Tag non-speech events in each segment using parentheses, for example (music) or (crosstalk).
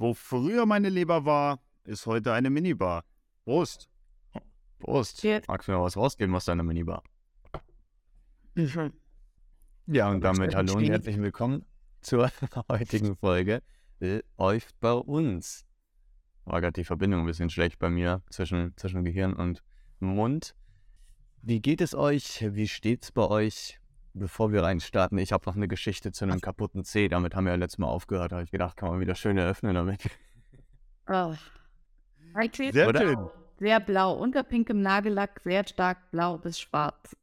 Wo früher meine Leber war, ist heute eine Minibar. Prost. Prost. Magst du mir was rausgeben aus deiner Minibar? Mhm. Ja, und damit hallo und herzlich willkommen zur (laughs) heutigen Folge Läuft bei uns. War gerade die Verbindung ein bisschen schlecht bei mir zwischen, zwischen Gehirn und Mund. Wie geht es euch? Wie steht's bei euch? Bevor wir reinstarten, ich habe noch eine Geschichte zu einem kaputten C. Damit haben wir ja letztes Mal aufgehört. Da habe ich gedacht, kann man wieder schön eröffnen damit. Oh. Eigentlich Sehr Oder? schön. sehr blau, unter pinkem Nagellack, sehr stark blau bis schwarz.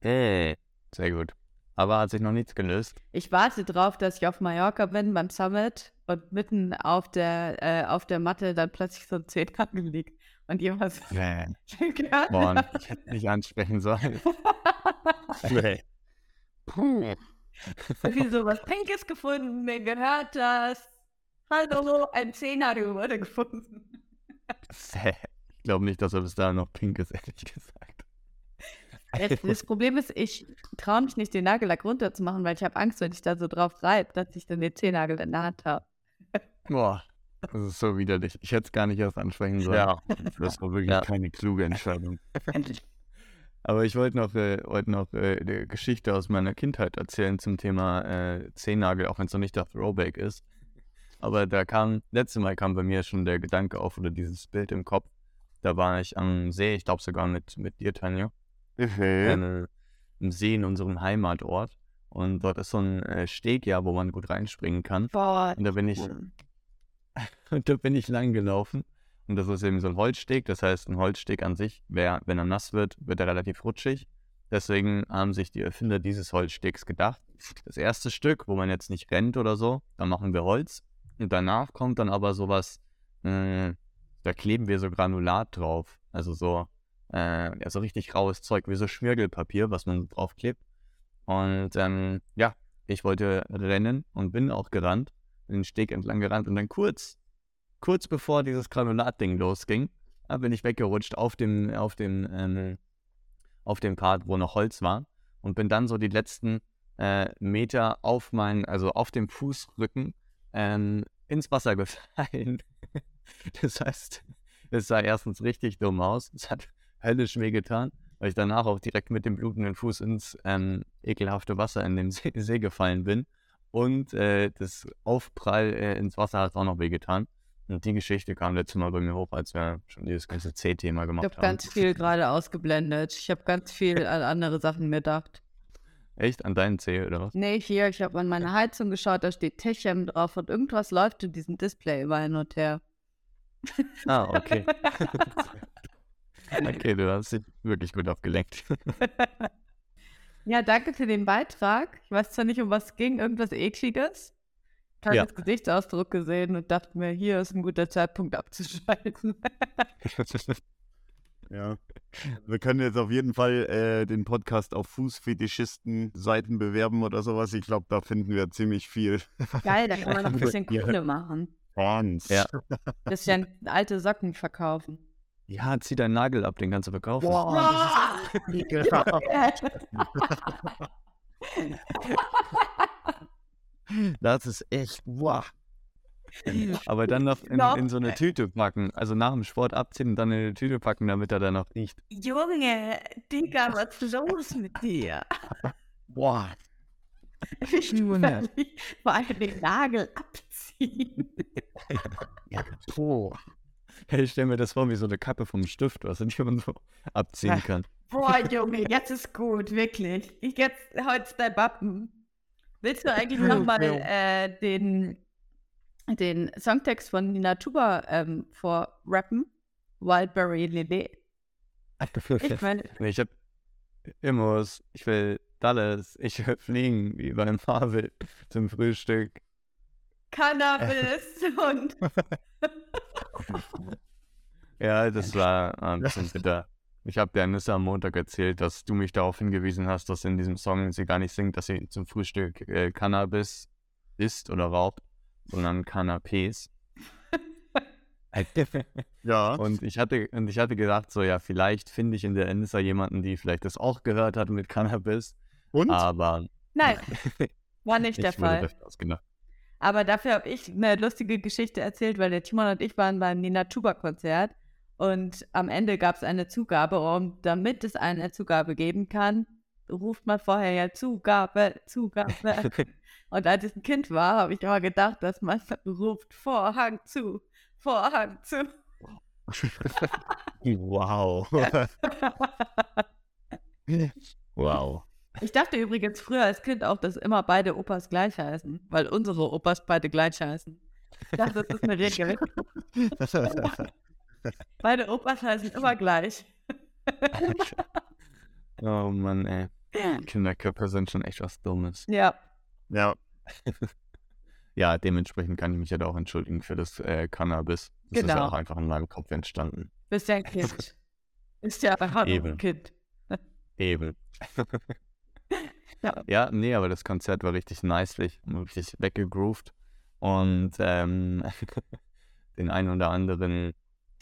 Hey. Sehr gut. Aber hat sich noch nichts gelöst. Ich warte drauf, dass ich auf Mallorca bin beim Summit und mitten auf der, äh, auf der Matte dann plötzlich so ein Zehennagel liegt. Und jemand Nee. (laughs) gehört Boah, ich hätte nicht ansprechen sollen. (laughs) Nee. Puh. Irgendwie so was Pinkes gefunden, mir gehört das. Hallo, ein Zehennagel wurde gefunden. Ich glaube nicht, dass er bis dahin noch pink ist, ehrlich gesagt. Das, das Problem ist, ich traue mich nicht, den Nagellack runterzumachen, weil ich habe Angst, wenn ich da so drauf reibe, dass ich dann den Zehennagel in der Hand habe. Boah, das ist so widerlich. Ich hätte es gar nicht erst ansprechen sollen. Ja, das war wirklich Ja. keine kluge Entscheidung. Aber ich wollte noch, äh, wollte noch äh, eine Geschichte aus meiner Kindheit erzählen zum Thema äh, Zehennagel, auch wenn es noch nicht der Throwback ist. Aber da kam, letztes Mal kam bei mir schon der Gedanke auf oder dieses Bild im Kopf. Da war ich am See, ich glaube sogar mit, mit dir, Tanja. Mhm. äh, im See in unserem Heimatort. Und dort ist so ein äh, Steg, ja, wo man gut reinspringen kann. Boah. Und da bin ich, (laughs) und da bin ich lang gelaufen. Und das ist eben so ein Holzsteg. Das heißt, ein Holzsteg an sich, wär, wenn er nass wird, wird er relativ rutschig. Deswegen haben sich die Erfinder dieses Holzstegs gedacht. Das erste Stück, wo man jetzt nicht rennt oder so, da machen wir Holz. Und danach kommt dann aber sowas, äh, da kleben wir so Granulat drauf. Also so, äh, ja, so richtig raues Zeug, wie so Schmirgelpapier, was man draufklebt. Und ähm, ja, ich wollte rennen und bin auch gerannt, den Steg entlang gerannt und dann kurz, kurz bevor dieses Granulatding losging, bin ich weggerutscht auf dem, auf dem, ähm, auf dem Part, wo noch Holz war und bin dann so die letzten äh, Meter auf meinen, also auf dem Fußrücken ähm, ins Wasser gefallen. (laughs) das heißt, es sah erstens richtig dumm aus. Es hat höllisch weh getan, weil ich danach auch direkt mit dem blutenden Fuß ins ähm, ekelhafte Wasser in den See, See gefallen bin. Und äh, das Aufprall äh, ins Wasser hat auch noch weh getan. Und die Geschichte kam letztes Mal bei mir hoch, als wir schon dieses ganze C-Thema Ich gemacht habe haben. ganz viel gerade ausgeblendet. Ich habe ganz viel (laughs) an andere Sachen gedacht. Echt? An deinen C oder was? Nee, hier, ich habe an meine Heizung geschaut, da steht Techem drauf und irgendwas läuft in diesem Display immer hin und her. Ah, okay. (laughs) okay, du hast dich wirklich gut abgelenkt. (laughs) ja, danke für den Beitrag. Ich weiß zwar nicht, um was es ging, irgendwas Ekliges. Ich habe Ja. Gesichtsausdruck gesehen und dachte mir, hier ist ein guter Zeitpunkt abzuschalten. (laughs) Ja. Wir können jetzt auf jeden Fall äh, den Podcast auf Fußfetischisten-Seiten bewerben oder sowas. Ich glaube, da finden wir ziemlich viel Geil, da kann man noch ein (laughs) bisschen. Kohle machen. Fans. Ja. (laughs) Bisschen alte Socken verkaufen. ja, zieh deinen Nagel ab, den kannst du verkaufen. Das ist echt, wow. (laughs) Aber dann noch in, in so eine Tüte packen. Also nach dem Sport abziehen und dann in eine Tüte packen, damit er dann noch riecht. Junge, Digga, (laughs) was ist los mit dir? Boah. (laughs) Ich Junge. will vor allem den Nagel abziehen. Boah. Hey, ich stell mir das vor wie so eine Kappe vom Stift, was die man so abziehen kann. Boah, Junge, jetzt ist gut, wirklich. Ich jetzt heute dein Wappen. Willst du eigentlich nochmal äh, den, den Songtext von Nina Tuba ähm, vorrappen? Wildberry Lily. Ich meine, ich hab Immos, ich will Dallas, ich will fliegen, wie beim Marvel zum Frühstück. Cannabis und (laughs) Ja, das (laughs) war ein bisschen bitter. Ich habe der Nissa am Montag erzählt, dass du mich darauf hingewiesen hast, dass in diesem Song sie gar nicht singt, dass sie zum Frühstück äh, Cannabis isst oder raucht, sondern Canapés. (laughs) Ja. Und ich hatte, und ich hatte gedacht, so ja, vielleicht finde ich in der Nissa jemanden, die vielleicht das auch gehört hat mit Cannabis. Und? Aber nein, (laughs) war nicht der Fall. Aber dafür habe ich eine lustige Geschichte erzählt, weil der Timon und ich waren beim Nina Tuba-Konzert und am Ende gab es eine Zugabe und damit es eine Zugabe geben kann, ruft man vorher ja Zugabe, Zugabe. (laughs) und als ich ein Kind war, habe ich immer gedacht, dass man ruft Vorhang zu, Vorhang zu. (laughs) wow. (laughs) wow. Ich dachte übrigens früher als Kind auch, dass immer beide Opas gleich heißen, weil unsere Opas beide gleich heißen. Ich dachte, das ist eine Regel. Beide Opas heißen immer gleich. oh Mann, ey. Kinderköpfe sind schon echt was Dummes. Ja. Ja. (laughs) ja, dementsprechend kann ich mich ja halt auch entschuldigen für das äh, Cannabis. Das genau. ist ja auch einfach in meinem Kopf entstanden. Bist ja ein Kind. (laughs) ist ja einfach ein Kind. Eben. (laughs) Ja. ja, nee, aber das Konzert war richtig nicely, richtig weggegroovt und ähm, den einen oder anderen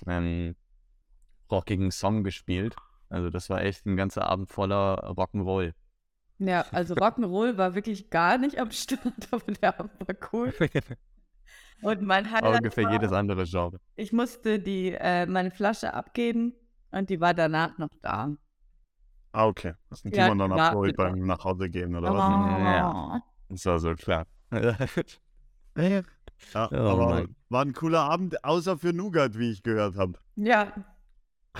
ähm, rockigen Song gespielt. Also das war echt ein ganzer Abend voller Rock'n'Roll. Ja, also (laughs) Rock'n'Roll war wirklich gar nicht am Start, (laughs) aber der Abend war cool. Und mein Highlight Ungefähr war, jedes andere Genre. ich musste die, äh, meine Flasche abgeben und die war danach noch da. Ah, okay. Hast du Ja, Timon dann genau. beim nach Hause gehen oder was? Ja. Das war so klar. (laughs) Ja, Oh, aber Mann. war ein cooler Abend, außer für Nougat, wie ich gehört habe. Ja,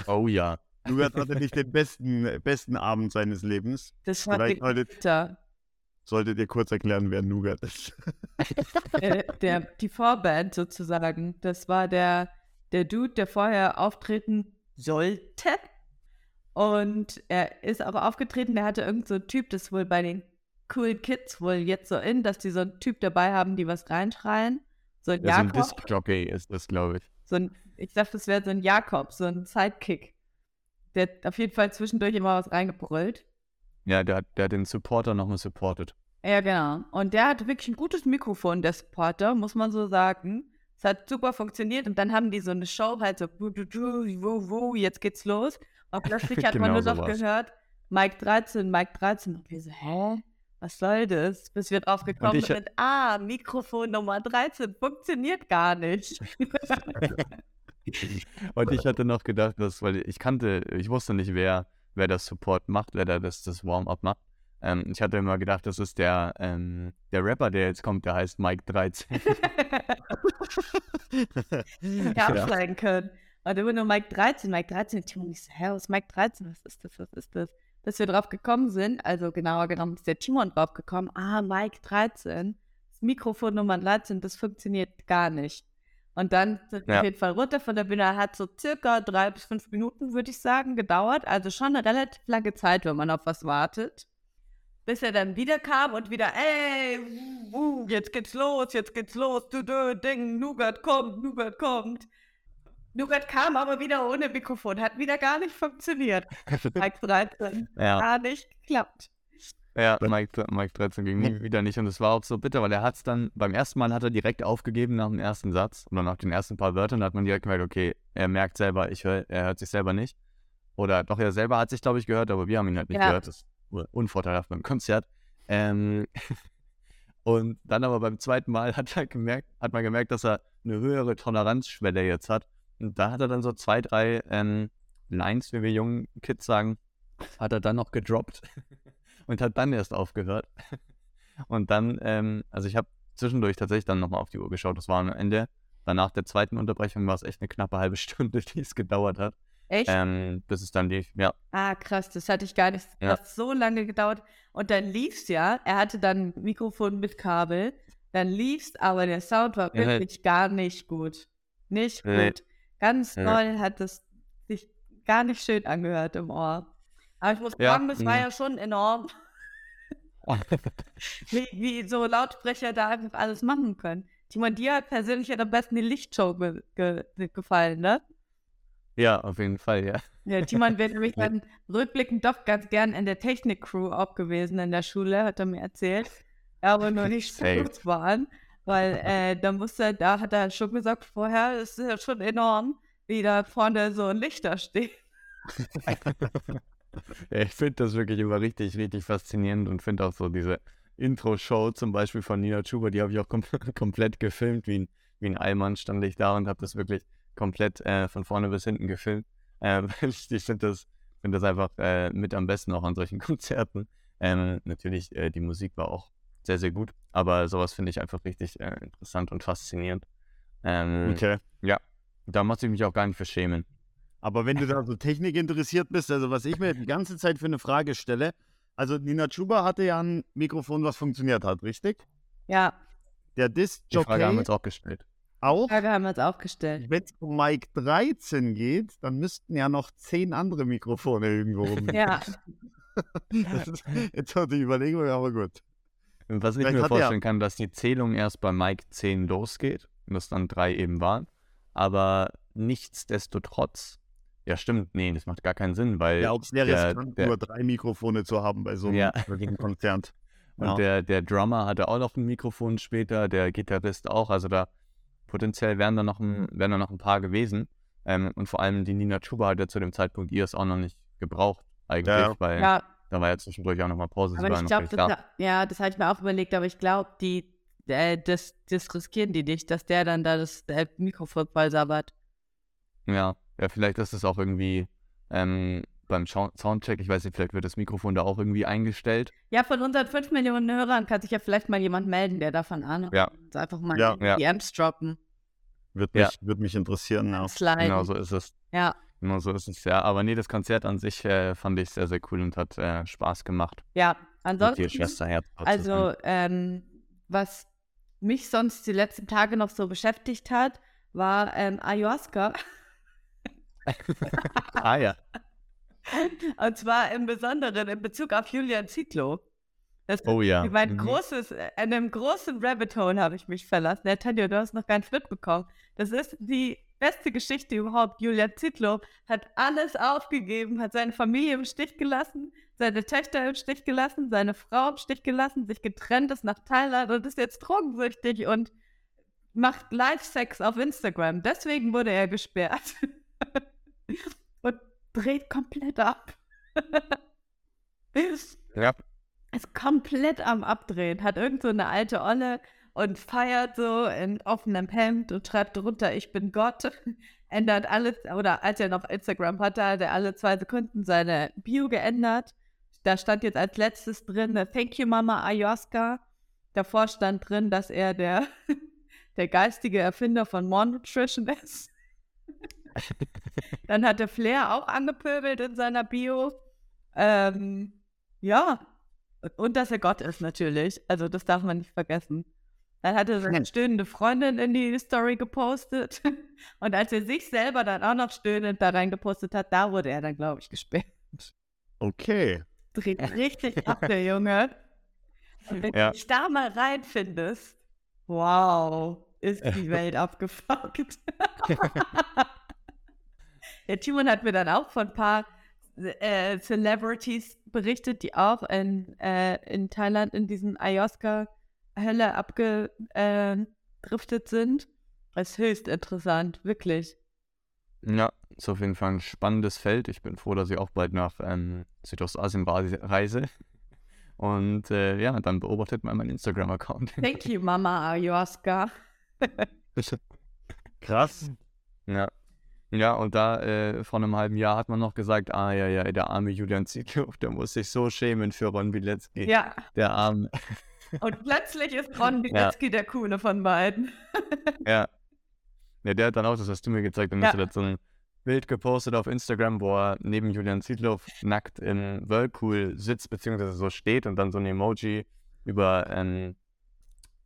oh ja. Nougat hatte nicht den besten, besten Abend seines Lebens. das war heute solltet ihr kurz erklären, wer Nougat ist. (laughs) (laughs) äh, der, die Vorband sozusagen. Das war der, der Dude, der vorher auftreten sollte. Und er ist auch aufgetreten, der hatte irgend so einen Typ, das wohl bei den coolen Kids wohl jetzt so in, dass die so einen Typ dabei haben, die was reinschreien. So ein ja so ein Jakob. Disc-Jockey ist das, glaube ich. so ein, ich dachte, das wäre so ein Jakob, so ein Sidekick. Der hat auf jeden Fall zwischendurch immer was reingebrüllt. Ja, der, hat- der hat den Supporter nochmal supported. Ja, genau. Und der hat wirklich ein gutes Mikrofon, der Supporter, muss man so sagen. Es hat super funktioniert und dann haben die so eine Show halt so, jetzt geht's los. Und plötzlich (laughs) hat man Genau nur noch gehört, Mike 13, Mike 13. Und wir so, hä? Was soll das? Bis wir drauf gekommen ich- sind, ah, Mikrofon Nummer 13 funktioniert gar nicht. (laughs) Und ich hatte noch gedacht, dass, weil ich kannte, ich wusste nicht, wer, wer das Support macht, wer da das, das Warm-up macht. Ähm, ich hatte immer gedacht, das ist der, ähm, der Rapper, der jetzt kommt, der heißt Mike 13. (laughs) ja, auch sein können. Und immer nur Mike 13, Mike 13. Timo und ich so, hä, was ist Mike 13? Was ist das, was ist das? Dass wir drauf gekommen sind, also genauer genommen ist der Timon drauf gekommen, ah, Mike 13, das Mikrofon Nummer 13, das funktioniert gar nicht. Und dann sind wir Ja. auf jeden Fall runter von der Bühne, hat so circa drei bis fünf Minuten, würde ich sagen, gedauert. Also schon eine relativ lange Zeit, wenn man auf was wartet. Bis er dann wieder kam und wieder, ey, wuh, jetzt geht's los, jetzt geht's los, du, du, Ding, Nougat kommt, Nougat kommt. Nougat kam aber wieder ohne Mikrofon, hat wieder gar nicht funktioniert. Mike 13, ja, gar nicht geklappt. ja Mike, Mike 13 ging nie wieder nicht. Und es war auch so bitter, weil er hat es dann, beim ersten Mal hat er direkt aufgegeben nach dem ersten Satz oder nach den ersten paar Wörtern. Da hat man direkt gemerkt, okay, er merkt selber, ich hör, er hört sich selber nicht. Oder doch, er selber hat sich, glaube ich, gehört, aber wir haben ihn halt nicht Ja. gehört. Das war unvorteilhaft beim Konzert. Ähm, (laughs) und dann aber beim zweiten Mal hat, er gemerkt, hat man gemerkt, dass er eine höhere Toleranzschwelle jetzt hat. Und da hat er dann so zwei, drei ähm, Lines, wie wir jungen Kids sagen, hat er dann noch gedroppt (laughs) und hat dann erst aufgehört. Und dann, ähm, also ich habe zwischendurch tatsächlich dann nochmal auf die Uhr geschaut. Das war am Ende, danach der zweiten Unterbrechung war es echt eine knappe halbe (laughs) Stunde, die es gedauert hat, Echt? ähm, bis es dann lief. Ja, Ah, krass, das hatte ich gar nicht. Ja. Das hat so lange gedauert. Und dann lief's ja. Er hatte dann ein Mikrofon mit Kabel. Dann lief's, aber der Sound war Ja. wirklich gar nicht gut. Nicht Nee. gut. Ganz Ja. doll hat es sich gar nicht schön angehört im Ohr. Aber ich muss Ja, sagen, das war mhm. ja schon enorm, (laughs) wie, wie so Lautsprecher da einfach alles machen können. Timon, dir hat persönlich ja am besten die Lichtshow ge ge gefallen, ne? ja, auf jeden Fall, ja. Ja, Timon wäre nämlich (laughs) Ja. dann rückblickend doch ganz gern in der Technik-Crew auch gewesen in der Schule, hat er mir erzählt. Aber nur nicht (laughs) so gut waren, weil äh, da musste da hat er schon gesagt vorher, es ist ja schon enorm, wie da vorne so ein Lichter steht. (laughs) ich finde das wirklich immer richtig, richtig faszinierend und finde auch so diese Intro-Show zum Beispiel von Nina Chuba, die habe ich auch kom (laughs) komplett gefilmt, wie ein, wie ein Allmann stand ich da und habe das wirklich komplett äh, von vorne bis hinten gefilmt. Äh, (laughs) ich ich finde das, find das einfach äh, mit am besten auch an solchen Konzerten. Ähm, natürlich, äh, die Musik war auch sehr, sehr gut, aber sowas finde ich einfach richtig äh, interessant und faszinierend. Ähm, Okay. Da muss ich mich auch gar nicht verschämen. Aber wenn du da so Technik interessiert bist, also was ich mir die ganze Zeit für eine Frage stelle, also Nina Chuba hatte ja ein Mikrofon, was funktioniert hat, richtig? Ja, Der Die Frage haben wir uns auch gestellt. auch. Frage haben wir uns auch gestellt. Wenn es um Mic 13 geht, dann müssten ja noch zehn andere Mikrofone irgendwo rum. Ja, (laughs) Das ist, jetzt hat die Überlegung, aber gut. Was ich Vielleicht mir er- vorstellen kann, dass die Zählung erst bei Mike 10 losgeht und das dann drei eben waren. Aber nichtsdestotrotz, ja stimmt, nee, das macht gar keinen Sinn, weil Ja, auch sehr der- riskant, der- nur drei Mikrofone zu haben bei so einem Ja. Konzert. (laughs) Und Ja. der, der Drummer hatte auch noch ein Mikrofon später, der Gitarrist auch. Also da potenziell wären da noch ein, wären da noch ein paar gewesen. Ähm, und vor allem die Nina Chuba hat ja zu dem Zeitpunkt ihres auch noch nicht gebraucht, eigentlich, Ja. weil ja. Da war ja zwischendurch auch noch mal Pause. Aber ich noch glaube, das, ja, das hatte ich mir auch überlegt, aber ich glaube, die, äh, das, das riskieren die nicht, dass der dann da das äh, Mikrofon voll sabbert. Ja, ja, vielleicht ist es auch irgendwie ähm, beim Soundcheck, ich weiß nicht, vielleicht wird das Mikrofon da auch irgendwie eingestellt. Ja, von unseren 5 Millionen Hörern kann sich ja vielleicht mal jemand melden, der davon Ahnung Ja. Und Einfach mal Ja. die Ja. DMs droppen. Wird Ja. mich, wird mich interessieren. Ja. Genau so ist es. Ja, Genau so ist es, ja. Aber nee, das Konzert an sich äh, fand ich sehr, sehr cool und hat äh, Spaß gemacht. ja. Ansonsten, dir Schwesterherz. also, ähm, was mich sonst die letzten Tage noch so beschäftigt hat, war ähm, Ayahuasca. (laughs) ah ja. (laughs) Und zwar im Besonderen in Bezug auf Julian Zietlow. Das Oh ja. Über ein Mhm. großes, äh, in einem großen Rabbit Hole habe ich mich verlassen. Tanja, du hast noch gar nicht mitbekommen. Das ist die beste Geschichte überhaupt. Julian Zietlow hat alles aufgegeben, hat seine Familie im Stich gelassen, seine Töchter im Stich gelassen, seine Frau im Stich gelassen, sich getrennt, ist nach Thailand und ist jetzt drogensüchtig und macht Live-Sex auf Instagram. Deswegen wurde er gesperrt. (laughs) und dreht komplett ab. Ja. ist komplett am Abdrehen, hat irgend so eine alte Olle und feiert so in offenem Hemd und schreibt drunter, ich bin Gott, (laughs) ändert alles, oder als er noch Instagram hatte, hat er alle zwei Sekunden seine Bio geändert. Da stand jetzt als letztes drin, Thank you Mama Ayahuasca. Davor stand drin, dass er der, (laughs) der geistige Erfinder von More Nutrition ist. (laughs) Dann hat der Flair auch angepöbelt in seiner Bio. Ähm, ja, und dass er Gott ist natürlich. Also das darf man nicht vergessen. Dann hat er seine stöhnende Freundin in die Story gepostet. (laughs) Und als er sich selber dann auch noch stöhnend da reingepostet hat, da wurde er dann, glaube ich, gesperrt. Okay. Dreht richtig (laughs) ab, der Junge. Und wenn Ja. du dich da mal reinfindest, wow, ist die (laughs) Welt abgefuckt. der Timon hat mir dann auch von ein paar äh, Celebrities berichtet, die auch in, äh, in Thailand in diesen Ayahuasca-Hölle abgedriftet sind. Das ist höchst interessant, wirklich. Ja, ist auf jeden Fall ein spannendes Feld. Ich bin froh, dass ich auch bald nach ähm, Südostasien reise- reise. Und äh, ja, dann beobachtet mal meinen Instagram-Account. (laughs) Thank you, Mama Ayahuasca. (laughs) Krass. Ja. Ja, und da äh, vor einem halben Jahr hat man noch gesagt, ah ja, ja, der arme Julian Zietlow, der muss sich so schämen für Ron Bilecki. Ja, Der arme. Und plötzlich ist Ron Bilecki der Coole von beiden. Ja. Ja, der hat dann auch, das hast du mir gezeigt, dann Ja. hast du da so ein Bild gepostet auf Instagram, wo er neben Julian Zietlow nackt im Whirlpool sitzt, beziehungsweise so steht und dann so ein Emoji über, ähm,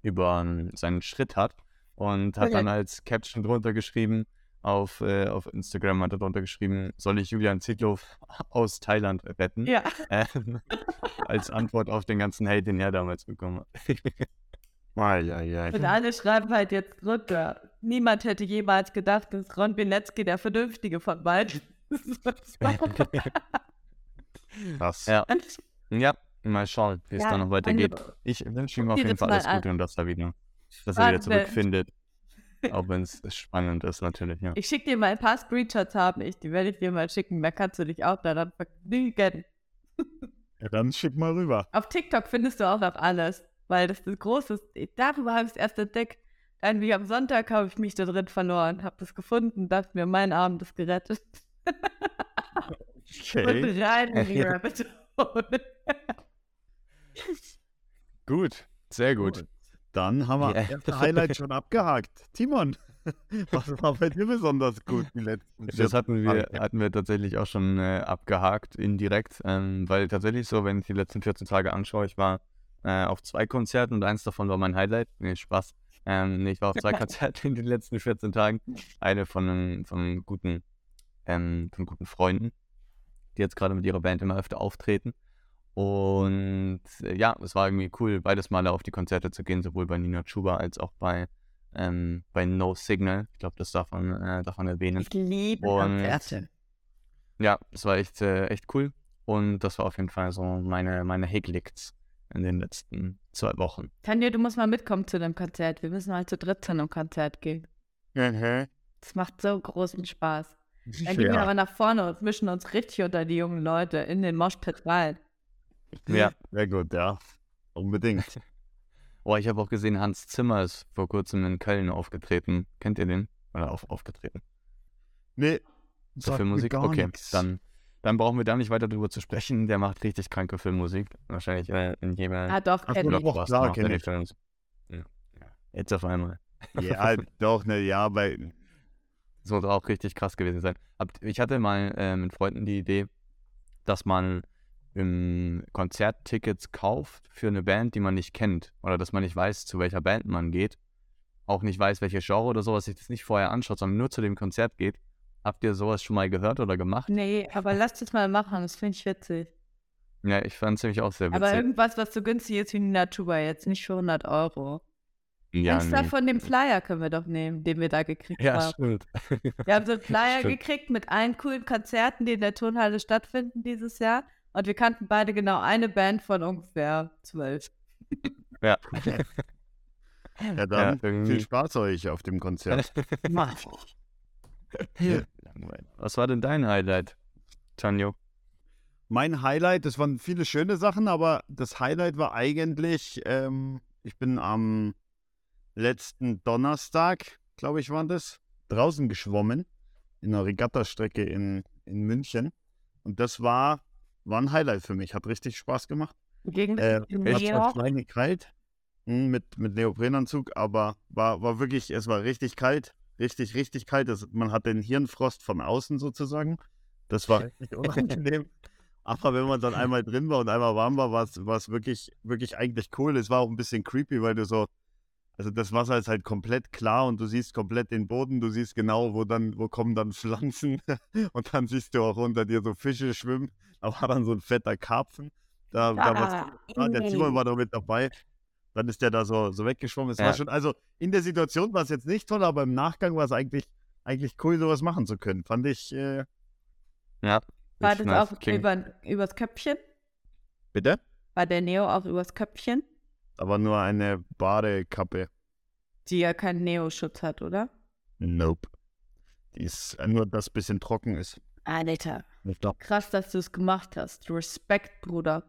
über ähm, seinen Schritt hat. Und hat Okay. dann als Caption drunter geschrieben, auf, äh, auf Instagram hat er drunter geschrieben, soll ich Julian Zietlow (laughs) aus Thailand retten? Ja, Ähm, (laughs) als Antwort auf den ganzen Hate, den er damals bekommen hat. (laughs) Eieiei. und alle schreiben halt jetzt drunter. Niemand hätte jemals gedacht, dass Ron Bilecki der Vernünftige von beiden ist. Krass. Ja. Ja, mal schauen, wie es Ja, dann noch weitergeht. meine- Ich wünsche ihm auf jeden Fall alles an. Gute und dass er wieder, dass er wieder zurückfindet. Auch (laughs) wenn es spannend ist, natürlich, ja. Ich schicke dir mal ein paar Screenshots, habe ich. Die werde ich dir mal schicken. Da kannst du dich auch daran vergnügen. (laughs) Ja, dann schick mal rüber. Auf TikTok findest du auch noch alles, weil das ist großes. Darüber habe ich es erst entdeckt. Irgendwie am Sonntag habe ich mich da drin verloren, habe das gefunden, dachte mir, mein Abend ist gerettet. (laughs) Okay. Und rein in die Rabbit Hole. Gut, sehr gut. Dann haben wir Ja. das erste Highlight schon abgehakt. Timon, (laughs) was war bei dir besonders gut die letzten Das 14 hatten wir, hatten wir tatsächlich auch schon äh, abgehakt, indirekt, ähm, weil tatsächlich so, wenn ich die letzten 14 Tage anschaue, ich war äh, auf zwei Konzerten und eins davon war mein Highlight. Nee, Spaß. Ähm, nee, ich war auf zwei (laughs) Konzerten in den letzten 14 Tagen. Eine von, einem- von, einem guten, ähm, von guten Freunden, die jetzt gerade mit ihrer Band immer öfter auftreten. Und äh, ja, es war irgendwie cool, beides Male auf die Konzerte zu gehen, sowohl bei Nina Chuba als auch bei, ähm, bei No Signal. Ich glaube, das darf man, äh, darf man erwähnen. Ich liebe Konzerte. Ja, das war echt, äh, echt cool. Und das war auf jeden Fall so meine, meine Highlights in den letzten zwei Wochen. Tanja, du musst mal mitkommen zu dem Konzert. Wir müssen mal zu dritt zu einem Konzert gehen. Mhm. Das macht so großen Spaß. (laughs) Dann gehen wir Ja. aber nach vorne und mischen uns richtig unter die jungen Leute in den Moshpit rein. Ja. Sehr gut, ja. Unbedingt. (laughs) Oh, ich habe auch gesehen, Hans Zimmer ist vor kurzem in Köln aufgetreten. Kennt ihr den? Oder auf, aufgetreten? Nee. Mir Filmmusik? gar Okay, nix. dann, dann brauchen wir da nicht weiter drüber zu sprechen. Der macht richtig kranke Filmmusik. Wahrscheinlich äh, in jedem. Ah, doch, Ach kenn so, ich. doch, klar, kenn ich. Ja. Ja. Jetzt auf einmal. Ja, (laughs) doch, ne, ja, bei. Das muss auch richtig krass gewesen sein. Ich hatte mal äh, mit Freunden die Idee, dass man im Konzerttickets kauft für eine Band, die man nicht kennt. Oder dass man nicht weiß, zu welcher Band man geht. Auch nicht weiß, welche Genre oder sowas, sich das nicht vorher anschaut, sondern nur zu dem Konzert geht. Habt ihr sowas schon mal gehört oder gemacht? Nee, aber lass das mal machen, das finde ich witzig. Ja, ich fand es nämlich auch sehr Aber witzig. irgendwas, was so günstig ist wie Nina Chuba jetzt, nicht für 100 Euro. ja, da nee. von dem Flyer können wir doch nehmen, den wir da gekriegt ja, haben. stimmt. Wir haben so einen (laughs) Flyer Stimmt. gekriegt mit allen coolen Konzerten, die in der Turnhalle stattfinden dieses Jahr. Und wir kannten beide genau eine Band von ungefähr zwölf. Ja. Ja, dann irgendwie. viel Spaß euch auf dem Konzert. (laughs) Langweilig. Was war denn dein Highlight, Tanjo? Mein Highlight, das waren viele schöne Sachen, aber das Highlight war eigentlich, ähm, ich bin am letzten Donnerstag, glaube ich, war das, draußen geschwommen in einer Regattastrecke in, in München. Und das war, war ein Highlight für mich, hat richtig Spaß gemacht. Gegen Äh, zwar klein kalt hm, mit, mit Neoprenanzug, aber war, war wirklich, es war richtig kalt, richtig, richtig kalt. Das, man hat den Hirnfrost von außen sozusagen. Das war (laughs) richtig unangenehm. Aber wenn man dann einmal drin war und einmal warm war, war es, war es wirklich, wirklich eigentlich cool. Es war auch ein bisschen creepy, weil du so, also das Wasser ist halt komplett klar und du siehst komplett den Boden, du siehst genau, wo dann, wo kommen dann Pflanzen (laughs) und dann siehst du auch unter dir so Fische schwimmen. (laughs) Da war dann so ein fetter Karpfen. Da, da war's Ah, Ah, der. Timon war da mit dabei. Dann ist der da so, so weggeschwommen. Es war Ja. schon, also in der Situation war es jetzt nicht toll, aber im Nachgang war es eigentlich, eigentlich cool, sowas machen zu können. Fand ich, äh, Ja. War das nice. auch Klingt- über, übers Köpfchen? bitte? War der Neo auch übers Köpfchen? Aber nur eine Badekappe. Die ja keinen Neo-Schutz hat, oder? Nope. Die ist äh, nur, dass bisschen trocken ist. Alter, Glaub, krass, dass du es gemacht hast. Respekt, Bruder.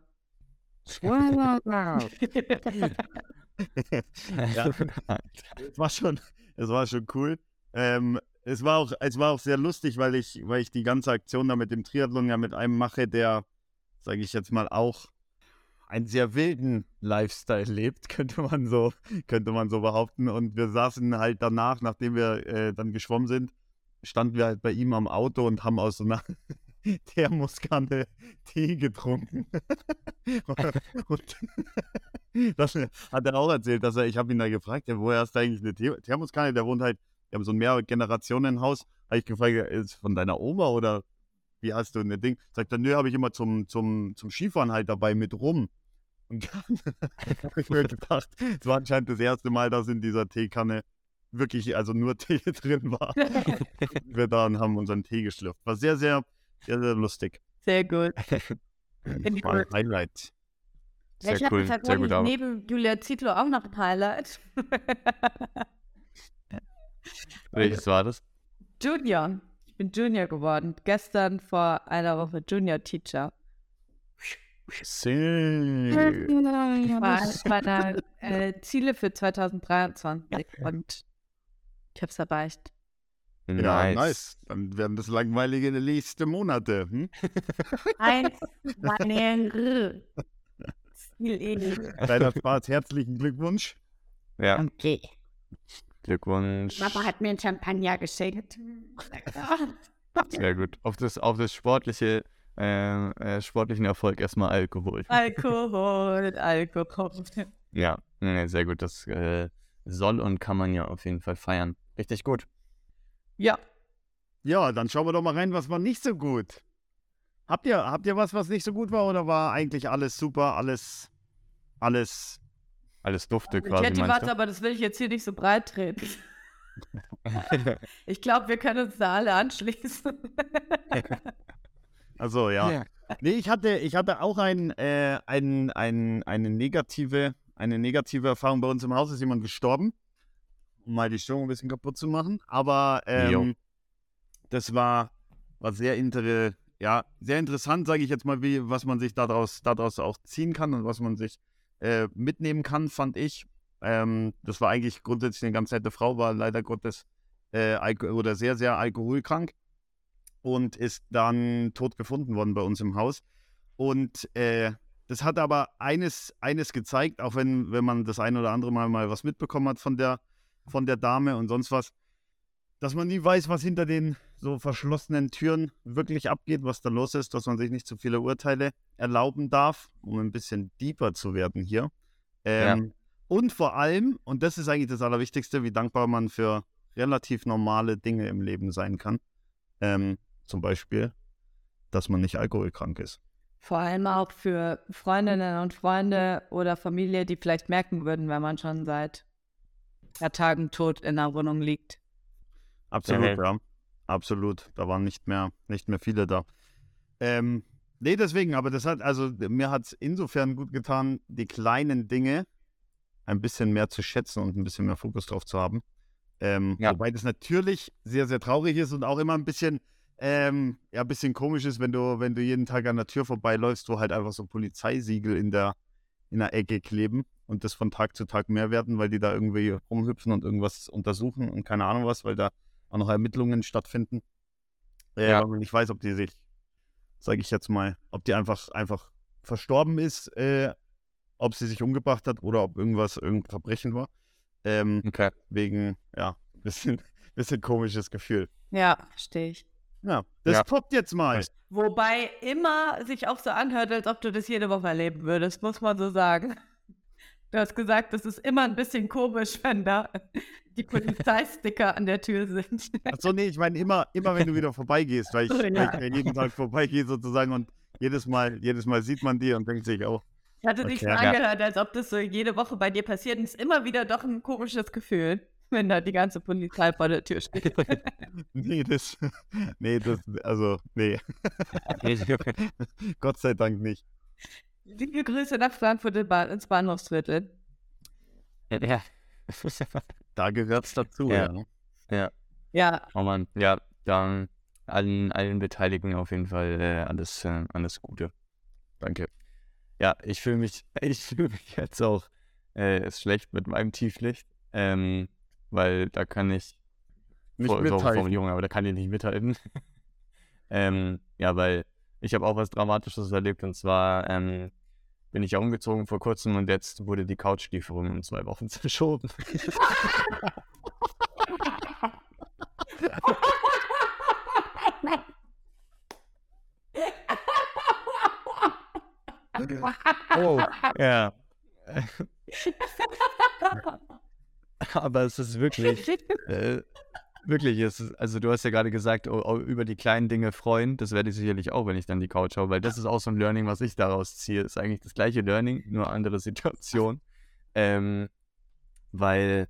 ja, es war schon, es war schon cool. Ähm, es war auch, es war auch sehr lustig, weil ich, weil ich die ganze Aktion da mit dem Triathlon ja mit einem mache, der, sage ich jetzt mal, auch einen sehr wilden Lifestyle lebt, könnte man so, könnte man so behaupten. Und wir saßen halt danach, nachdem wir äh, dann geschwommen sind, standen wir halt bei ihm am Auto und haben aus so einer Thermoskanne Tee getrunken. (laughs) und (laughs) das hat er auch erzählt, dass er, ich habe ihn da gefragt, ja, woher hast du eigentlich eine The Thermoskanne? Der wohnt halt, wir haben so ein mehrere Generationen Haus. Habe ich gefragt, ist von deiner Oma oder wie hast du ein Ding? Sagt er, nö, habe ich immer zum, zum, zum Skifahren halt dabei mit rum. Und dann (laughs) habe ich mir gedacht, es war anscheinend das erste Mal, dass in dieser Teekanne wirklich also nur Tee drin war. wir da und haben unseren Tee geschlürft. War sehr, sehr, sehr, sehr lustig. Sehr gut. (laughs) War ein Highlight. Sehr ich hatte cool, sehr gut, aber neben Julia Zietlow auch noch ein Highlight. (laughs) welches war das? Junior. Ich bin Junior geworden. Gestern vor einer Woche Junior Teacher. See. Das war da (laughs) äh, Ziele für 2023 und ich hab's erreicht. Ja, Nice. nice. Dann werden das langweilige nächste Monate. Hm? Eins, meine Ziel eh. Kleiner Spaß, herzlichen Glückwunsch. Ja, Okay. Glückwunsch. Papa hat mir einen Champagner geschenkt. Sehr gut. Auf das, auf das sportliche, äh, äh, sportlichen Erfolg erstmal Alkohol. Alkohol, Alkohol. Ja, nee, sehr gut. Das äh, soll und kann man ja auf jeden Fall feiern. Richtig gut. Ja, Ja, dann schauen wir doch mal rein, was war nicht so gut. Habt ihr, habt ihr was, was nicht so gut war oder war eigentlich alles super, alles, alles? Alles dufte ich quasi, hätte was, meinst aber das will ich jetzt hier nicht so breit treten. (laughs) Ich glaube, wir können uns da alle anschließen. Also ja. Nee, ich hatte, ich hatte auch ein, äh, ein, ein, eine, negative, eine negative Erfahrung. Bei uns im Haus ist jemand gestorben, um mal die Stimmung ein bisschen kaputt zu machen. Aber ähm, das war, war sehr, inter, ja, sehr interessant, sage ich jetzt mal, wie, was man sich daraus, daraus auch ziehen kann und was man sich äh, mitnehmen kann, fand ich. Ähm, das war eigentlich grundsätzlich eine ganz nette Frau, war leider Gottes äh, oder sehr, sehr alkoholkrank und ist dann tot gefunden worden bei uns im Haus. Und äh, das hat aber eines, eines gezeigt, auch wenn, wenn man das ein oder andere Mal mal was mitbekommen hat von der, von der Dame und sonst was, dass man nie weiß, was hinter den so verschlossenen Türen wirklich abgeht, was da los ist, dass man sich nicht zu viele Urteile erlauben darf, um ein bisschen deeper zu werden hier. Ähm, Und vor allem, und das ist eigentlich das Allerwichtigste, wie dankbar man für relativ normale Dinge im Leben sein kann. Ähm, zum Beispiel, dass man nicht alkoholkrank ist. Vor allem auch für Freundinnen und Freunde oder Familie, die vielleicht merken würden, wenn man schon seit ja, Tagen tot in der Wohnung liegt. Absolut, Mhm. ja. Absolut. Da waren nicht mehr, nicht mehr viele da. Ähm, nee, deswegen, aber das hat, also mir hat es insofern gut getan, die kleinen Dinge ein bisschen mehr zu schätzen und ein bisschen mehr Fokus drauf zu haben. Ähm, Ja. Wobei das natürlich sehr, sehr traurig ist und auch immer ein bisschen, ähm, ja, ein bisschen komisch ist, wenn du, wenn du jeden Tag an der Tür vorbeiläufst, wo halt einfach so Polizeisiegel in der, in der Ecke kleben und das von Tag zu Tag mehr werden, weil die da irgendwie rumhüpfen und irgendwas untersuchen und keine Ahnung was, weil da auch noch Ermittlungen stattfinden. Äh, Ja. weil man nicht weiß, ob die sich, sage ich jetzt mal, ob die einfach, einfach verstorben ist, äh, ob sie sich umgebracht hat oder ob irgendwas, irgendein Verbrechen war. Ähm, Okay. wegen, ja, (laughs) bisschen, bisschen komisches Gefühl. Ja, verstehe ich. Ja, das Ja. poppt jetzt mal. Wobei immer sich auch so anhört, als ob du das jede Woche erleben würdest, muss man so sagen. Du hast gesagt, das ist immer ein bisschen komisch, wenn da die Polizeisticker an der Tür sind. Achso, nee, ich meine immer, immer wenn du wieder vorbeigehst, weil ich, So, weil ja. ich ja jeden Tag vorbeigehe sozusagen und jedes Mal, jedes Mal sieht man die und denkt sich auch, Ich hatte dich Okay, ja. angehört, als ob das so jede Woche bei dir passiert und es ist immer wieder doch ein komisches Gefühl, wenn da die ganze Polizei vor der Tür steht. (laughs) nee, das, nee, das, also, nee, (laughs) Gott sei Dank nicht. Liebe Grüße nach Frankfurt ins Bahnhofsviertel. ja. (laughs) Da gehört's dazu, Ja. ja. Ja, Oh Mann, ja, dann allen, allen Beteiligten auf jeden Fall äh, alles, äh, alles Gute. Danke. Ja, ich fühle mich, (laughs) ich fühle mich jetzt auch äh, ist schlecht mit meinem Tieflicht, ähm, weil da kann ich Nicht vor- so mithalten. Formulierung, aber da kann ich nicht mithalten. (laughs) ähm, ja, weil ich habe auch was Dramatisches erlebt und zwar ähm, bin ich ja umgezogen vor kurzem und jetzt wurde die Couchlieferung um zwei Wochen (laughs) verschoben. Oh, Ja. (laughs) Aber es ist wirklich, äh, (laughs) wirklich, ist, also du hast ja gerade gesagt, oh, oh, über die kleinen Dinge freuen, das werde ich sicherlich auch, wenn ich dann die Couch habe, weil das ist auch so ein Learning, was ich daraus ziehe. Ist eigentlich das gleiche Learning, nur andere Situation. Ähm, weil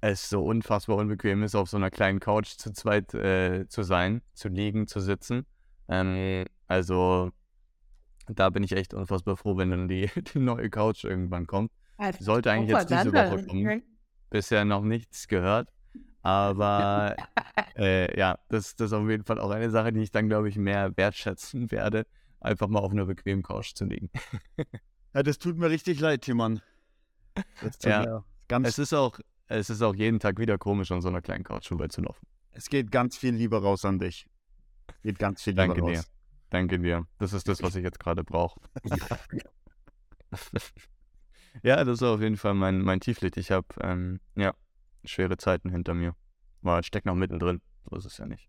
es so unfassbar unbequem ist, auf so einer kleinen Couch zu zweit äh, zu sein, zu liegen, zu sitzen. Ähm, also da bin ich echt unfassbar froh, wenn dann die, (laughs) die neue Couch irgendwann kommt. Sollte eigentlich jetzt diese Woche kommen. Bisher noch nichts gehört. Aber äh, ja, das, das ist auf jeden Fall auch eine Sache, die ich dann, glaube ich, mehr wertschätzen werde, einfach mal auf einer bequemen Couch zu liegen. (laughs) Ja, das tut mir richtig leid, Timon. Das tut Ja. mir ganz, Es ist auch, es ist auch jeden Tag wieder komisch, an so einer kleinen Couch vorbeizulaufen. es geht ganz viel Liebe raus an dich. Geht ganz viel Liebe Danke dir. raus. Danke dir. Das ist das, was ich jetzt gerade brauche. (laughs) (laughs) ja, das ist auf jeden Fall mein, mein Tieflied. Ich habe ähm, ja, schwere Zeiten hinter mir. War steck noch mittendrin. So ist es ja nicht.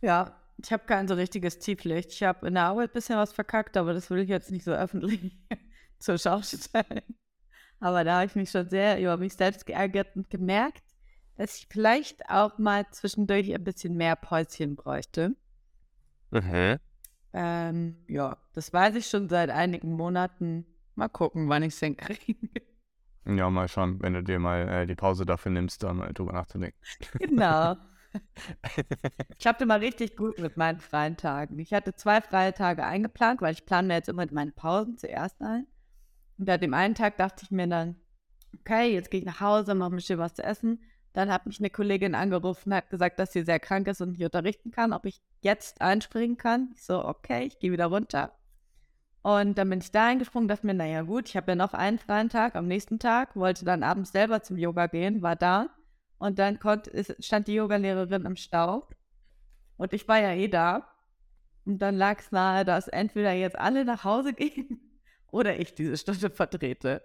Ja, ich habe kein so richtiges Tieflicht. Ich habe in der Arbeit ein bisschen was verkackt, aber das will ich jetzt nicht so öffentlich (laughs) zur Schau stellen. Aber da habe ich mich schon sehr über mich selbst geärgert und gemerkt, dass ich vielleicht auch mal zwischendurch ein bisschen mehr Päuschen bräuchte. Ähm, ja, das weiß ich schon seit einigen Monaten. Mal gucken, wann ich es hinkriege. Ja, mal schauen, wenn du dir mal äh, die Pause dafür nimmst, da mal drüber nachzudenken. genau. (laughs) Ich habe mal richtig gut mit meinen freien Tagen. Ich hatte zwei freie Tage eingeplant, weil ich plane mir jetzt immer meine Pausen zuerst ein. Und an dem einen Tag dachte ich mir dann, okay, jetzt gehe ich nach Hause, mache mir schön was zu essen. Dann hat mich eine Kollegin angerufen, hat gesagt, dass sie sehr krank ist und nicht unterrichten kann, ob ich jetzt einspringen kann. Ich so, okay, ich gehe wieder runter. Und dann bin ich da eingesprungen, dachte mir, naja gut, ich habe ja noch einen freien Tag am nächsten Tag, wollte dann abends selber zum Yoga gehen, war da. Und dann konnt, ist, stand die Yogalehrerin im Stau. Und ich war ja eh da. Und dann lag es nahe, dass entweder jetzt alle nach Hause (laughs) gehen oder ich diese Stunde vertrete.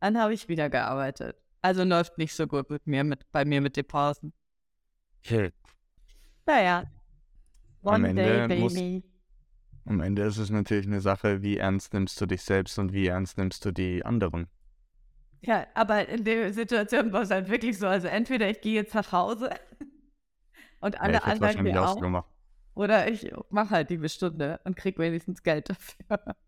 Dann habe ich wieder gearbeitet. Also läuft nicht so gut mit mir, mit, bei mir mit den Pausen. Naja. Am One day, Ende muss- baby. Am Ende ist es natürlich eine Sache, wie ernst nimmst du dich selbst und wie ernst nimmst du die anderen. Ja, aber in der Situation war es halt wirklich so. Also entweder ich gehe jetzt nach Hause (laughs) und Ja, alle ich hätte anderen gehen auch so auch. gemacht. Oder ich mache halt die Stunde und krieg wenigstens Geld dafür. (laughs)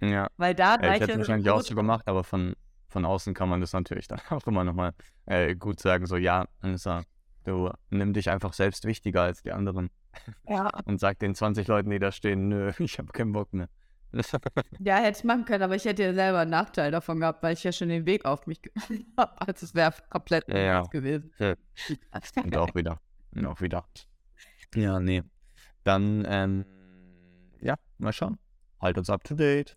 Ja, Weil da ja ich hätte ja wahrscheinlich auch so gemacht, aber von, von außen kann man das natürlich dann (laughs) auch immer nochmal äh, gut sagen, so ja, Anissa, du nimm dich einfach selbst wichtiger als die anderen Ja, (laughs) und sag den 20 Leuten, die da stehen, nö, (laughs) ich habe keinen Bock mehr. (laughs) ja, hätte ich machen können, aber ich hätte ja selber einen Nachteil davon gehabt, weil ich ja schon den Weg auf mich genommen habe. Also es wäre komplett Ja, ja. gewesen. Ja. Und auch wieder. Und auch wieder. Ja, nee. Dann, ähm, ja, mal schauen. Halt uns up to date.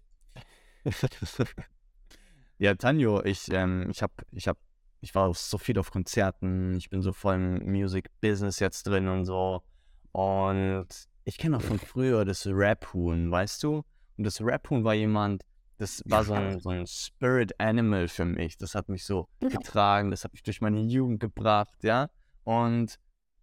ja, Tanjo, ich, ähm, ich hab, ich hab, ich war so viel auf Konzerten, ich bin so voll im Music-Business jetzt drin und so. Und ich kenne auch von früher das Rap-Huhn, weißt du? Und das Rap-Huhn war jemand, das war so ein, so ein Spirit Animal für mich. Das hat mich so (laughs) getragen, das hat mich durch meine Jugend gebracht, ja. Und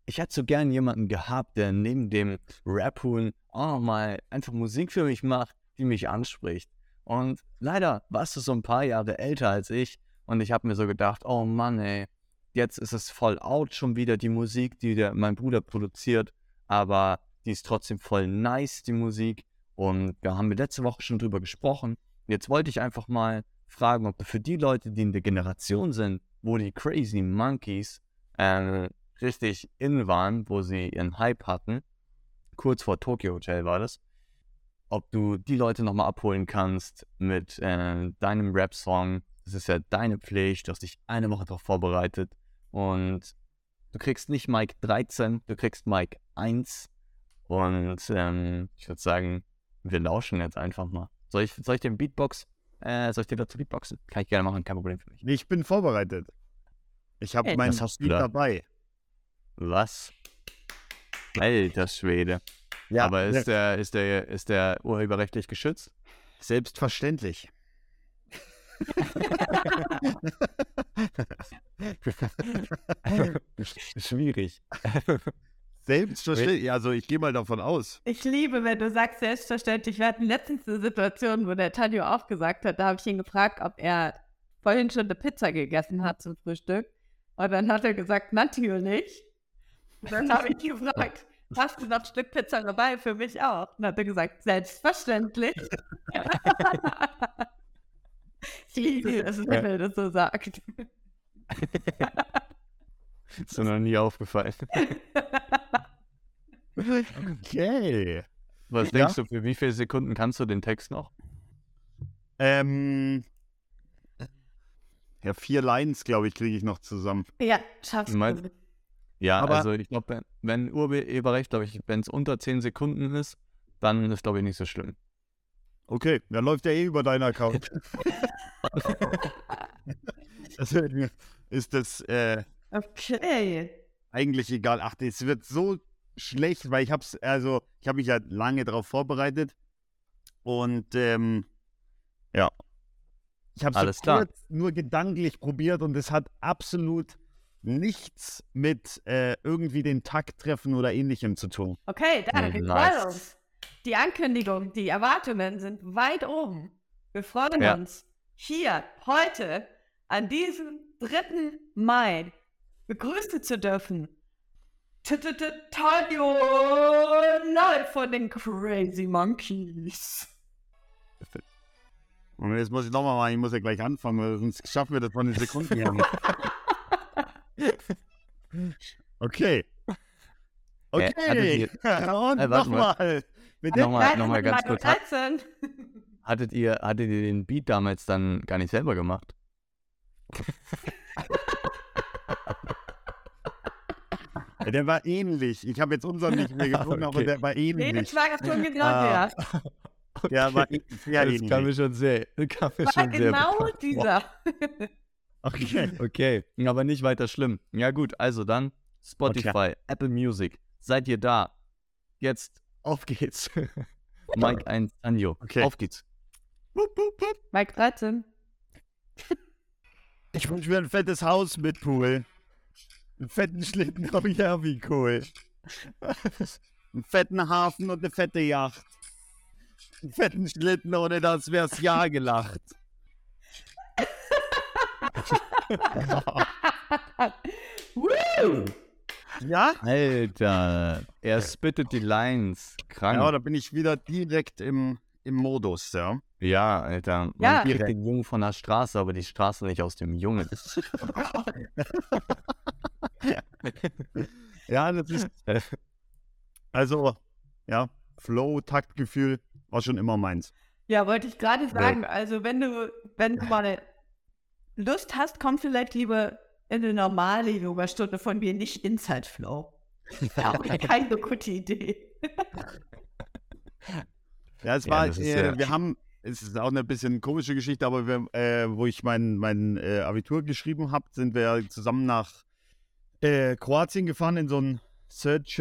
ich hätte so gern jemanden gehabt, der neben dem Rap-Huhn auch noch mal einfach Musik für mich macht, die mich anspricht. Und leider warst du so ein paar Jahre älter als ich und ich habe mir so gedacht, oh Mann, ey, jetzt ist es voll out schon wieder die Musik, die der, mein Bruder produziert, aber die ist trotzdem voll nice, die Musik. Und da haben wir letzte Woche schon drüber gesprochen. Jetzt wollte ich einfach mal fragen, ob du für die Leute, die in der Generation sind, wo die Crazy Monkeys äh, richtig in waren, wo sie ihren Hype hatten, kurz vor Tokyo Hotel war das, ob du die Leute nochmal abholen kannst mit äh, deinem Rap-Song. Das ist ja deine Pflicht, du hast dich eine Woche darauf vorbereitet und du kriegst nicht Mike 13, du kriegst Mike 1 und ähm, ich würde sagen, wir lauschen jetzt einfach mal. Soll ich, soll ich den Beatbox, äh, soll ich dir dazu Beatboxen? Kann ich gerne machen, kein Problem für mich. Nee, Ich bin vorbereitet. Ich habe meinen Beat da? dabei. Was? Alter Schwede. Ja, Aber ist der, ist der, ist der urheberrechtlich geschützt? selbstverständlich. (laughs) (laughs) (laughs) Schwierig. (laughs) Selbstverständlich. Also ich gehe mal davon aus. Ich liebe, wenn du sagst, selbstverständlich. Wir hatten letztens eine Situation, wo der Tanjo auch gesagt hat, da habe ich ihn gefragt, ob er vorhin schon eine Pizza gegessen hat zum Frühstück. Und dann hat er gesagt, natürlich. Und dann habe ich ihn (laughs) gefragt, hast du noch ein Stück Pizza dabei? Für mich auch. Und dann hat er gesagt, selbstverständlich. (laughs) ich liebe es, wenn er das so sagt. (laughs) Ist mir noch nie aufgefallen. (laughs) Okay. Was Ja? denkst du, für wie viele Sekunden kannst du den Text noch? Ähm, ja, vier Lines, glaube ich, kriege ich noch zusammen. ja, schaffst Mein- du. Ja, Aber- also ich glaube, wenn, wenn Urheberrecht, glaube ich, wenn es unter 10 Sekunden ist, dann ist, glaube ich, nicht so schlimm. Okay, dann läuft der eh über deinen Account. (laughs) Deswegen ist das äh, Okay. eigentlich egal. Ach, das wird so schlecht, weil ich hab's, also ich habe mich ja lange darauf vorbereitet und ähm, ja, ich habe es kurz nur gedanklich probiert und es hat absolut nichts mit äh, irgendwie den Takt treffen oder ähnlichem zu tun. Okay, danke. Wir nice. freuen uns. Die Ankündigung, die Erwartungen sind weit oben. Wir freuen Ja. uns, hier heute an diesem 3. Mai begrüßen zu dürfen. Tanjo live von den Crazy Monkeys. Und jetzt muss ich nochmal machen, ich muss ja gleich anfangen, weil sonst schaffen wir das von den Sekunden her. Okay. Okay. hattet Und Äh, nochmal. Nochmal, nochmal ganz kurz. Hat, 13. hattet, ihr, hattet ihr den Beat damals dann gar nicht selber gemacht? Ja, Der war ähnlich. Ich habe jetzt unseren nicht mehr (laughs) gefunden, aber Okay. der war Nee, ähnlich. das war schon genau Ah, der. (laughs) Der war sehr das kam mir ähnlich. schon sehr, (laughs) kam mir War schon sehr genau vor. dieser. Okay. Okay, aber nicht weiter schlimm. Ja gut, also dann Spotify, Apple Music. Seid ihr da? Jetzt auf geht's. Mike 1, Tanjo. Okay. Auf geht's. Mike 13. Ich wünsche mir ein fettes Haus mit Pool. Einen fetten Schlitten, oh ja, wie cool. einen fetten Hafen und eine fette Yacht. Einen fetten Schlitten, ohne das wär's ja gelacht. Woo! (laughs) Ja? Alter, er spittet die Lines. Krank. Ja, da bin ich wieder direkt im, im Modus, ja. Ja, Alter. Man Ja. kriegt den Jungen von der Straße, aber die Straße nicht aus dem Jungen. (laughs) (laughs) Ja, das ist. Also, ja, Flow, Taktgefühl war schon immer meins. Ja, wollte ich gerade sagen. Also, wenn du, wenn du mal Lust hast, komm vielleicht lieber in eine normale Yoga-Stunde von mir, nicht Inside Flow. Ja, auch (laughs) keine gute Idee. Ja, es Ja, war, ist äh, ja- wir haben, es ist auch eine bisschen komische Geschichte, aber wir, äh, wo ich mein, mein äh, Abitur geschrieben habe, sind wir zusammen nach äh, Kroatien gefahren in so ein Search,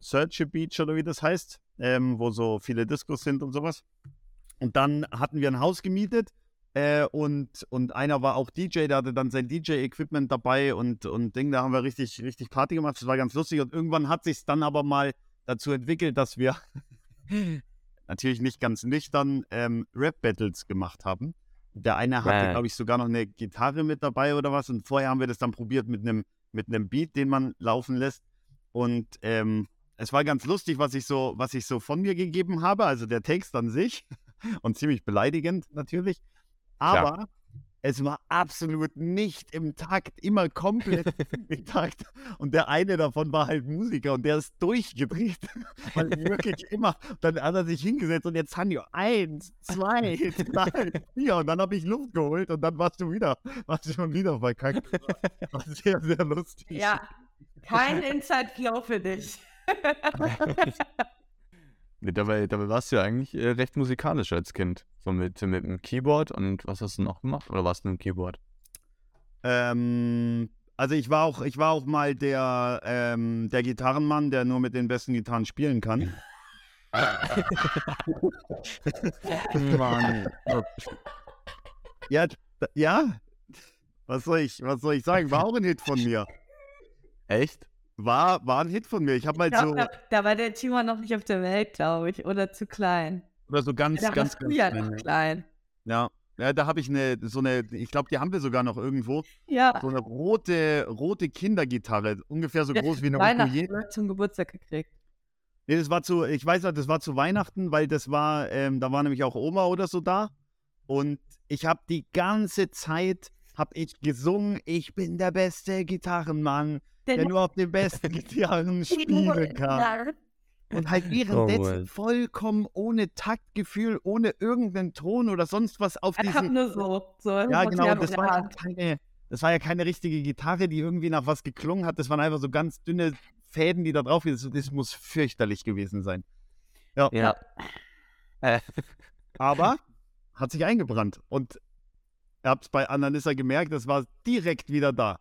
Search Beach oder wie das heißt, ähm, wo so viele Diskos sind und sowas. Und dann hatten wir ein Haus gemietet äh, und, und einer war auch DJ, der hatte dann sein DJ-Equipment dabei und, und Ding, da haben wir richtig, richtig Party gemacht. Das war ganz lustig und irgendwann hat sich dann aber mal dazu entwickelt, dass wir (laughs) natürlich nicht ganz nüchtern ähm, Rap-Battles gemacht haben. Der eine hatte, glaube ich, sogar noch eine Gitarre mit dabei oder was. Und vorher haben wir das dann probiert mit einem mit einem Beat, den man laufen lässt. Und ähm, es war ganz lustig, was ich so, was ich so von mir gegeben habe. Also der Text an sich (laughs) und ziemlich beleidigend natürlich. Aber es war absolut nicht im Takt, immer komplett (laughs) im Takt. Und der eine davon war halt Musiker und der ist durchgedreht. (laughs) Weil wirklich immer, dann hat er sich hingesetzt und jetzt Hanjo, eins, zwei, (laughs) drei, vier. Und dann habe ich Luft geholt und dann warst du wieder, warst du schon wieder verkackt. Das war sehr, sehr lustig. Ja, kein Inside Flow für dich. Nee, dabei, dabei warst du ja eigentlich äh, recht musikalisch als Kind. So mit, mit dem Keyboard und was hast du noch gemacht? Oder warst du mit dem Keyboard? Ähm, also ich war auch, ich war auch mal der, ähm, der Gitarrenmann, der nur mit den besten Gitarren spielen kann. (laughs) Mann. Ja, ja. Was soll ich, was soll ich sagen? War auch ein Hit von mir. Echt? War, war ein Hit von mir. Ich habe mal glaub, so, da, da war der Timon noch nicht auf der Welt, glaube ich. Oder zu klein. oder so ganz, Da ganz, warst du ganz ja klein. noch klein. Ja. Ja, da habe ich eine, so eine, ich glaube, die haben wir sogar noch irgendwo, Ja. so eine rote, rote Kindergitarre, ungefähr so Ja, groß wie eine Ukulele. zum Geburtstag gekriegt. Nee, das war zu, ich weiß noch, das war zu Weihnachten, weil das war, ähm, da war nämlich auch Oma oder so da. Und ich habe die ganze Zeit, habe ich gesungen, ich bin der beste Gitarrenmann, der nur auf den besten Gitarren spielen kann. Und halt währenddessen Mann. vollkommen ohne Taktgefühl, ohne irgendeinen Ton oder sonst was auf Ich hab diesen. nur so. so Ja, genau, das der war, ja keine, das war ja keine richtige Gitarre, die irgendwie nach was geklungen hat. Das waren einfach so ganz dünne Fäden, die da drauf sind. Das, das muss fürchterlich gewesen sein. Ja. Ja. Äh, (laughs) Aber hat sich eingebrannt. Und ihr habt es bei Annalisa gemerkt, es war direkt wieder da.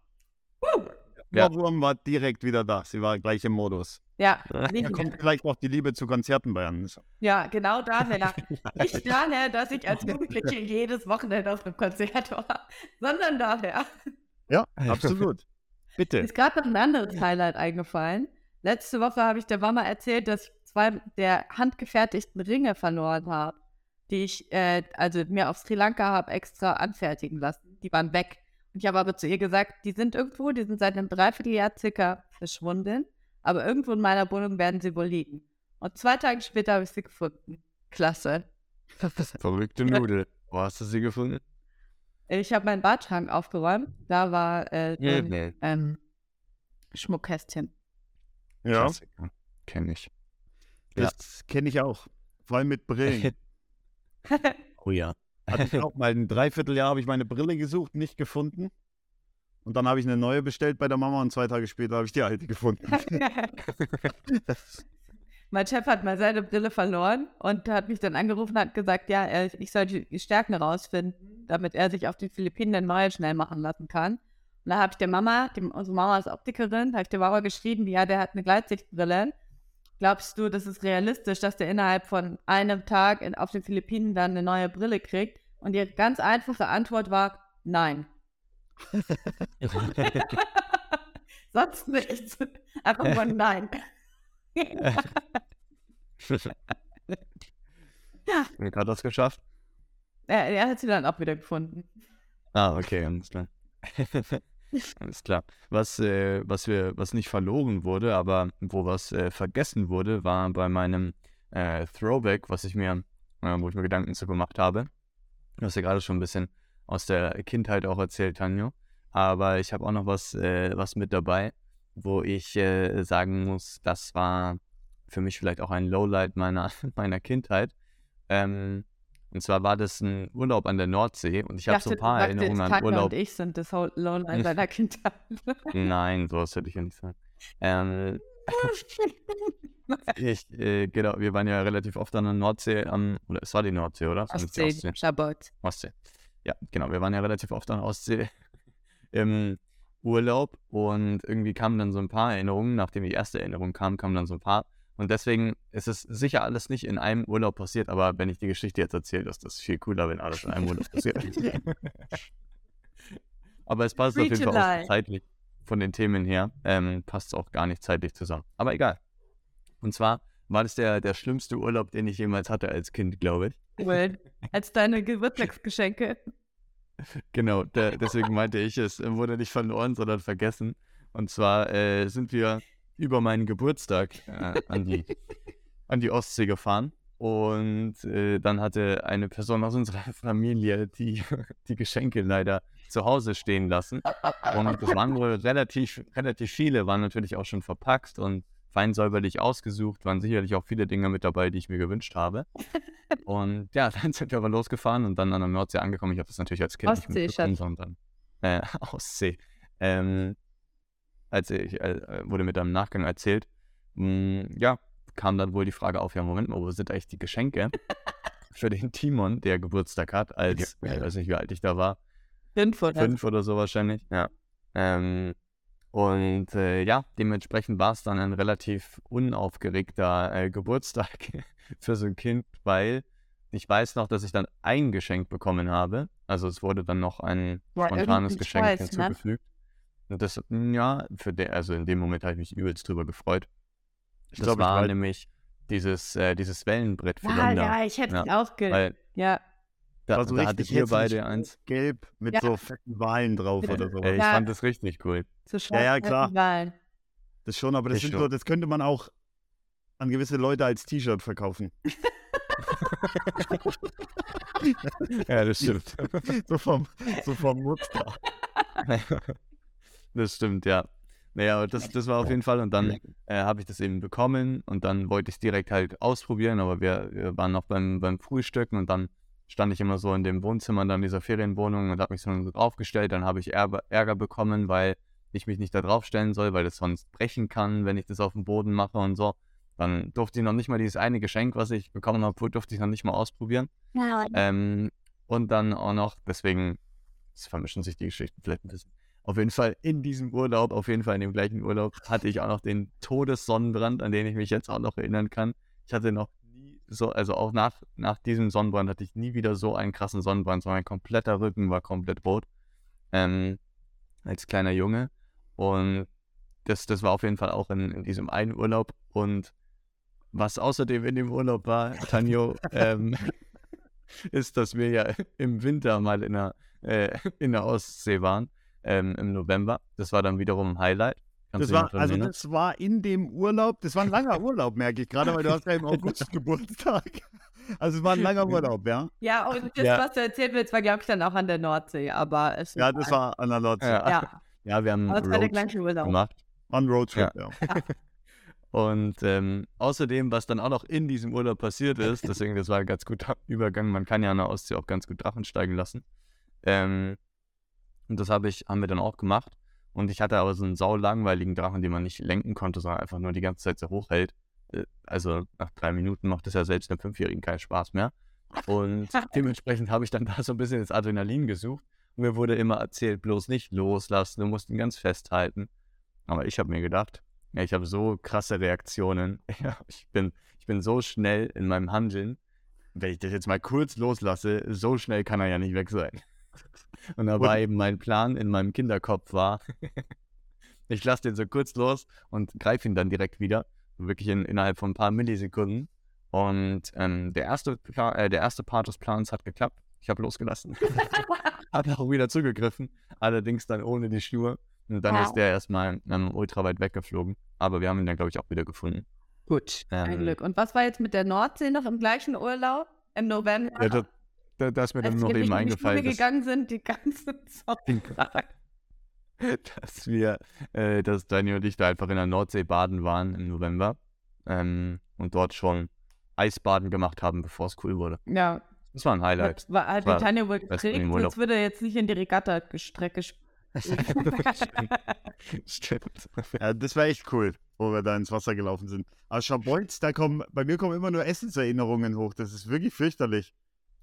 Ohrwurm war direkt wieder da. Sie war gleich im Modus. Ja, Da kommt vielleicht auch die Liebe zu Konzerten bei Annalisa. ja, genau daher. (laughs) Nicht daher, dass ich als Jugendliche jedes Wochenende auf einem Konzert war, sondern daher. Ja, absolut. Bitte. Ist gerade noch ein anderes Highlight eingefallen. Letzte Woche habe ich der Mama erzählt, dass ich zwei der handgefertigten Ringe verloren habe, die ich äh, also mir auf Sri Lanka habe extra anfertigen lassen. Die waren weg. Ich habe aber zu ihr gesagt, die sind irgendwo, die sind seit einem Dreivierteljahr circa verschwunden, aber irgendwo in meiner Wohnung werden sie wohl liegen. Und zwei Tage später habe ich sie gefunden. Klasse. (laughs) Verrückte Nudel. Wo hast du sie gefunden? Ich habe meinen Badschrank aufgeräumt. Da war äh, so ein Nee. ähm, Schmuckkästchen. Ja, Klassiker. Kenn ich. Ja. das kenne ich auch. Vor allem mit Brillen. (laughs) (laughs) Oh ja. Hatte ich (laughs) auch mal ein Dreivierteljahr habe ich meine Brille gesucht, nicht gefunden. Und dann habe ich eine neue bestellt bei der Mama und zwei Tage später habe ich die alte gefunden. (laughs) mein Chef hat mal seine Brille verloren und hat mich dann angerufen und hat gesagt, ja, er- ich soll die Stärken rausfinden, damit er sich auf den Philippinen eine neue schnell machen lassen kann. Und da habe ich der Mama, die, unsere Mama ist Optikerin, habe ich der Mama geschrieben, ja, der hat eine Gleitsichtbrille. Glaubst du, das ist realistisch, dass der innerhalb von einem Tag in, auf den Philippinen dann eine neue Brille kriegt? Und die ganz einfache Antwort war, nein. (laughs) Sonst nichts. Einfach nur nein. (laughs) ja, Wie hat das geschafft? er, er hat sie dann auch wieder gefunden. Ah, okay, alles klar. (laughs) alles klar. Was, äh, was wir, was nicht verloren wurde, aber wo was äh, vergessen wurde, war bei meinem äh, Throwback, was ich mir, äh, wo ich mir Gedanken zu gemacht habe. Du hast ja gerade schon ein bisschen aus der Kindheit auch erzählt, Tanjo. Aber ich habe auch noch was, äh, was mit dabei, wo ich äh, sagen muss, das war für mich vielleicht auch ein Lowlight meiner, (laughs) meiner Kindheit. Ähm, und zwar war das ein Urlaub an der Nordsee und ich habe so ein paar dachte, Erinnerungen an Tanja Urlaub. und ich sind das Whole- Lowlight (laughs) seiner Kindheit. Nein, sowas hätte ich ja nicht sagen. Ähm, (laughs) (laughs) ich, äh, genau, wir waren ja relativ oft an der Nordsee, am, oder es war die Nordsee, oder? Die Ostsee, Schabbat. Ostsee. Ja, genau, wir waren ja relativ oft an der Ostsee im Urlaub und irgendwie kamen dann so ein paar Erinnerungen, nachdem die erste Erinnerung kam, kamen dann so ein paar. Und deswegen ist es sicher alles nicht in einem Urlaub passiert, aber wenn ich die Geschichte jetzt erzähle, ist das viel cooler, wenn alles in einem Urlaub passiert. (laughs) aber es passt auf Free jeden to Fall auch zeitlich von den Themen her, ähm, passt es auch gar nicht zeitlich zusammen. Aber egal. Und zwar war das der, der schlimmste Urlaub, den ich jemals hatte als Kind, glaube ich. Cool. Als deine (laughs) Geburtstagsgeschenke. Genau, der, deswegen meinte ich, es wurde nicht verloren, sondern vergessen. Und zwar äh, sind wir über meinen Geburtstag äh, an, die, (laughs) an die Ostsee gefahren. Und äh, dann hatte eine Person aus unserer (laughs) Familie die, die Geschenke leider zu Hause stehen lassen. Und es waren wohl relativ, relativ viele, waren natürlich auch schon verpackt und fein säuberlich ausgesucht, waren sicherlich auch viele Dinge mit dabei, die ich mir gewünscht habe. (laughs) Und ja, dann sind wir aber losgefahren und dann an der Nordsee angekommen. Ich habe das natürlich als Kind Ostsee, nicht mitbekommen, sondern äh, Ostsee. Ähm, als ich, äh, wurde mir dann im Nachgang erzählt, mh, ja, kam dann wohl die Frage auf, ja, Moment mal, wo sind eigentlich die Geschenke (laughs) für den Timon, der Geburtstag hat, als, Ja. ich weiß nicht, wie alt ich da war, Fünf oder fünf oder so wahrscheinlich, ja. Ähm, und äh, ja, dementsprechend war es dann ein relativ unaufgeregter äh, Geburtstag (laughs) für so ein Kind, weil ich weiß noch, dass ich dann ein Geschenk bekommen habe. Also es wurde dann noch ein Ja, spontanes Geschenk Scheiß, ne? hinzugefügt. Und das, mm, ja, für den, also in dem Moment habe ich mich übelst drüber gefreut. Ich das glaube, ich war nämlich dieses, äh, dieses Wellenbrett für Ja, Länder. ja, ich hätte Ja, es auch ge... Weil Ja, da, War so da richtig hässlich beide eins. Gelb mit Ja. so fetten Walen drauf Ja. oder so. Ey, ich Ja. fand das richtig cool. so Ja, ja, klar. Wahlen. Das schon, aber das, Das sind schon. so, das könnte man auch an gewisse Leute als T-Shirt verkaufen. (laughs) ja, das stimmt. (laughs) so vom, so vom Muster. (laughs) das stimmt, ja. Naja, aber das, das war auf jeden Fall. Und dann äh, habe ich das eben bekommen und dann wollte ich es direkt halt ausprobieren, aber wir, wir waren noch beim, beim Frühstücken und dann stand ich immer so in dem Wohnzimmer dann dieser Ferienwohnung und habe mich so draufgestellt. Dann habe ich Ärger, Ärger bekommen, weil ich mich nicht da draufstellen soll, weil das sonst brechen kann, wenn ich das auf dem Boden mache und so. Dann durfte ich noch nicht mal dieses eine Geschenk, was ich bekommen habe, durfte ich noch nicht mal ausprobieren. Ähm, und dann auch noch, deswegen es vermischen sich die Geschichten vielleicht ein bisschen. Auf jeden Fall in diesem Urlaub, auf jeden Fall in dem gleichen Urlaub, hatte ich auch noch den Todessonnenbrand, an den ich mich jetzt auch noch erinnern kann. Ich hatte noch nie so, also auch nach, nach diesem Sonnenbrand hatte ich nie wieder so einen krassen Sonnenbrand, sondern mein kompletter Rücken war komplett rot. Ähm, als kleiner Junge. Und das, das war auf jeden Fall auch in, in diesem einen Urlaub. Und was außerdem in dem Urlaub war, Tanjo, (laughs) ähm, ist, dass wir ja im Winter mal in der, äh, in der Ostsee waren, ähm, im November. Das war dann wiederum ein Highlight. Das war, also das war in dem Urlaub, das war ein langer Urlaub, merke ich gerade, weil du hast ja im (laughs) August Geburtstag. Also es war ein langer Urlaub, ja? Ja, und das, ja. was du erzählt willst, war, glaube ich, dann auch an der Nordsee, aber es Ja, das war an der Nordsee. Ja, ja. (laughs) ja wir haben aber Roadtrip gemacht. Ein Roadtrip, ja. ja. (laughs) Und ähm, außerdem, was dann auch noch in diesem Urlaub passiert ist, deswegen, das war ein ganz guter Übergang, man kann ja an der Ostsee auch ganz gut Drachen steigen lassen. Ähm, und das habe ich, haben wir dann auch gemacht. Und ich hatte aber so einen saulangweiligen Drachen, den man nicht lenken konnte, sondern einfach nur die ganze Zeit so hochhält. Äh, also nach drei Minuten macht das ja selbst einem Fünfjährigen keinen Spaß mehr. Und (laughs) dementsprechend habe ich dann (laughs) da so ein bisschen das Adrenalin gesucht. Und mir wurde immer erzählt, bloß nicht loslassen, du musst ihn ganz festhalten. Aber ich habe mir gedacht, ja, ich habe so krasse Reaktionen. (laughs) Ich, bin, ich bin so schnell in meinem Handeln. Wenn ich das jetzt mal kurz loslasse, so schnell kann er ja nicht weg sein. Und dabei eben mein Plan in meinem Kinderkopf war, ich lasse den so kurz los und greife ihn dann direkt wieder. Wirklich in, innerhalb von ein paar Millisekunden. Und ähm, der, erste äh, der erste Part des Plans hat geklappt. Ich habe losgelassen. (laughs) habe auch wieder zugegriffen. Allerdings dann ohne die Schnur. Und dann wow. ist der erstmal ähm, ultra weit weggeflogen. Aber wir haben ihn dann, glaube ich, auch wieder gefunden. Gut, ähm, ein Glück. Und was war jetzt mit der Nordsee noch im gleichen Urlaub? Im November? Ja, das, das, das ist mir dann noch eben eingefallen. Dass wir gegangen sind, die ganze Zeit. (laughs) dass wir, äh, dass Daniel und ich da einfach in der Nordsee baden waren im November. Ähm, und dort schon Eisbaden gemacht haben, bevor es cool wurde. Ja. Das war ein Highlight. Das war, hat Tanja wohl gekriegt, sonst würde er jetzt nicht in die Regatta-Strecke (laughs) Stimmt. (laughs) Ja, das war echt cool, wo wir da ins Wasser gelaufen sind. Aber Schabolz, da kommen, bei mir kommen immer nur Essenserinnerungen hoch. Das ist wirklich fürchterlich.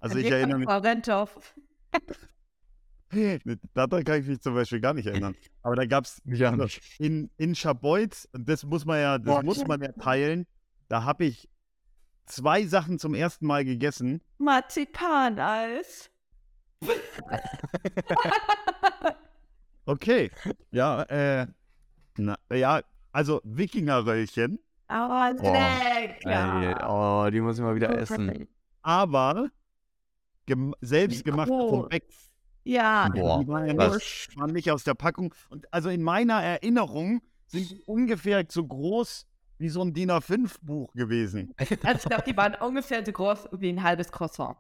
Also ich erinnere mich. Rentoff. (laughs) Daran kann ich mich zum Beispiel gar nicht erinnern. Aber da gab es ja, in, in Schabolz, und das muss man ja, das muss man ja teilen, da habe ich zwei Sachen zum ersten Mal gegessen. Marzipaneis. (laughs) Okay. Ja, äh, na, ja, also Wikingerröllchen. Oh, lecker. Oh, die muss ich mal wieder essen. Aber gem selbst gemacht vom Bex. Ja. Boah, die waren, ja nicht, waren nicht aus der Packung. Und also in meiner Erinnerung sind die ungefähr so groß wie so ein DIN A5-Buch gewesen. (laughs) Also ich glaube, die waren ungefähr so groß wie ein halbes Croissant.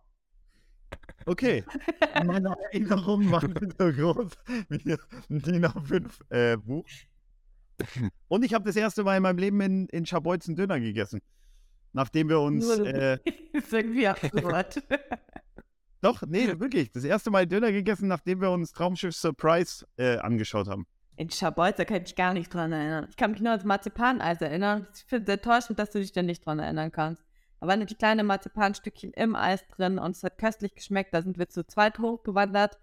Okay. (laughs) In meiner Erinnerung war es so groß wie ein DIN A5-Buch. Äh, Und ich habe das erste Mal in meinem Leben in, in Scharbeutz Döner gegessen. Nachdem wir uns. Äh, ist irgendwie absurd. Doch, nee, (laughs) wirklich. Das erste Mal Döner gegessen, nachdem wir uns Traumschiff Surprise äh, angeschaut haben. In Scharbeutz, da kann ich mich gar nicht dran erinnern. Ich kann mich nur ans Marzipaneis erinnern. Ich finde es enttäuschend, dass du dich da nicht dran erinnern kannst. Da waren die kleine Marzipanstückchen im Eis drin und es hat köstlich geschmeckt. Da sind wir zu zweit hochgewandert,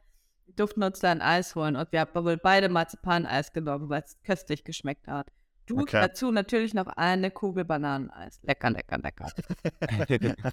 durften uns da ein Eis holen und wir haben wohl beide Marzipaneis genommen, weil es köstlich geschmeckt hat. Du okay. dazu natürlich noch eine Kugel Bananeneis. Lecker, lecker, lecker.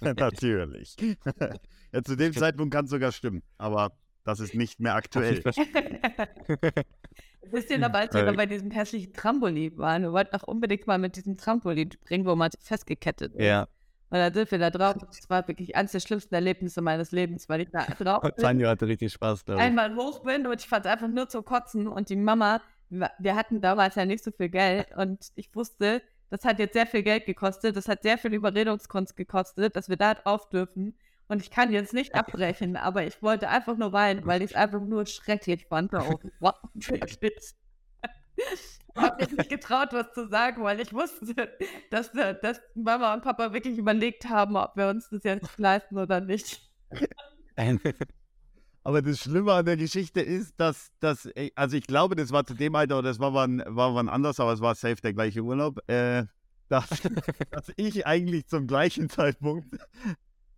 (laughs) natürlich. (laughs) ja, zu dem Zeitpunkt kann es sogar stimmen, aber das ist nicht mehr aktuell. (laughs) Wisst ihr noch, als wir bei diesem hässlichen Trampolin waren? Wir wollten auch unbedingt mal mit diesem Trampolin springen, wo man festgekettet ist. Ja. Und da sind wir da drauf. Das war wirklich eines der schlimmsten Erlebnisse meines Lebens, weil ich da drauf bin. Sanjo hatte richtig Spaß dabei. Einmal hoch bin und ich fand es einfach nur zu kotzen. Und die Mama, wir hatten damals ja nicht so viel Geld und ich wusste, das hat jetzt sehr viel Geld gekostet, das hat sehr viel Überredungskunst gekostet, dass wir da drauf dürfen. Und ich kann jetzt nicht abbrechen, aber ich wollte einfach nur weinen, weil ich es einfach nur schrecklich fand. (laughs) Wow, habe mich nicht getraut, was zu sagen, weil ich wusste, dass, äh, dass Mama und Papa wirklich überlegt haben, ob wir uns das jetzt leisten oder nicht. (laughs) Aber das Schlimme an der Geschichte ist, dass, dass also ich glaube, das war zu dem Alter, oder das war wann, war wann anders, aber es war safe der gleiche Urlaub. Äh, (laughs) dass, dass ich eigentlich zum gleichen Zeitpunkt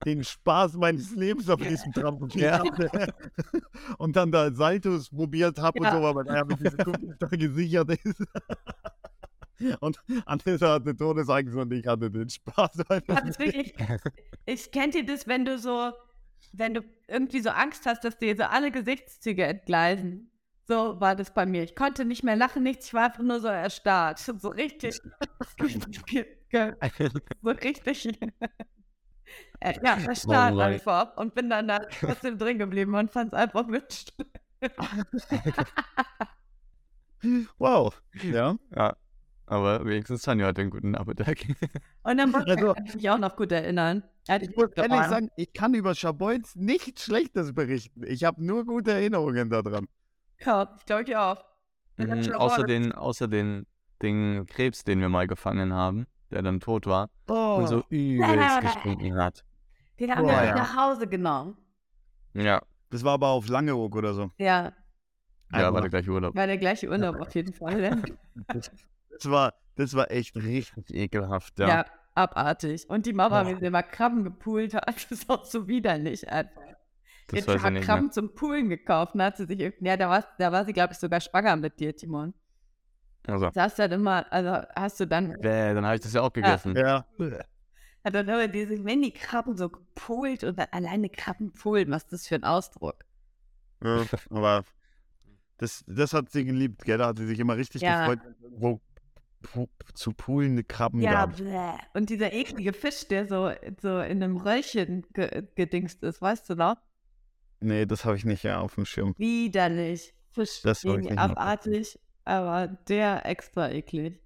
den Spaß meines Lebens auf diesem Trampolin Ja. hatte (laughs) und dann da Saltos probiert habe Ja. und so, aber er mit diesem Kumpel da gesichert ist. (laughs) Und Anissa hatte Todesangst und ich hatte den Spaß. Wirklich, ich kennt ihr das, wenn du so, wenn du irgendwie so Angst hast, dass dir so alle Gesichtszüge entgleisen. So war das bei mir. Ich konnte nicht mehr lachen, nichts, ich war einfach nur so erstarrt. (laughs) So richtig. (laughs) so richtig. (laughs) äh, ja, erstarrt Mann. einfach. Und bin dann da trotzdem drin geblieben und fand es einfach mit. Wow. Ja. Ja. Aber wenigstens Tanja hat einen guten Nachmittag. (laughs) Und dann wollte Also- ich mich auch noch gut erinnern. Ja, Ich muss ehrlich sagen, ich kann über Schabolz nichts Schlechtes berichten. Ich habe nur gute Erinnerungen daran. Ja, ich glaube ich auch. Mhm, außer den, außer den, den Krebs, den wir mal gefangen haben, der dann tot war Oh, und so übelst gestunken hat. Den haben Boah, wir ja. nach Hause genommen. Ja, das war aber auf Langeoog oder so. Ja, ja, war Aber der gleiche Urlaub. war der gleiche Urlaub auf jeden Fall. Ne? (laughs) (laughs) Das war, das war echt richtig. Ekelhaft, Ja. ja. abartig. Und die Mama, wie sie immer Krabben gepoolt hat, (laughs) das ist auch so widerlich einfach. Das Jetzt hat nicht Krabben mehr. zum Poolen gekauft und hat sie sich ja, da war, da war sie, glaube ich, sogar schwanger mit dir, Timon. Also, Das hast du dann immer, also hast du dann, bäh, dann habe ich das ja auch gegessen. Ja. hat dann immer diese Mini-Krabben so gepoolt und dann alleine Krabben poolen, was ist das für ein Ausdruck? ja. Aber das, das hat sie geliebt, gell? Da hat sie sich immer richtig Ja. gefreut, wenn pu- zu poolende Krabben Ja, gab. bläh. und dieser eklige Fisch, der so, so in einem Röllchen ge gedingst ist, weißt du noch? Nee, das habe ich nicht ja, auf dem Schirm. Widerlich. Fisch, Das noch abartig, aber der extra eklig.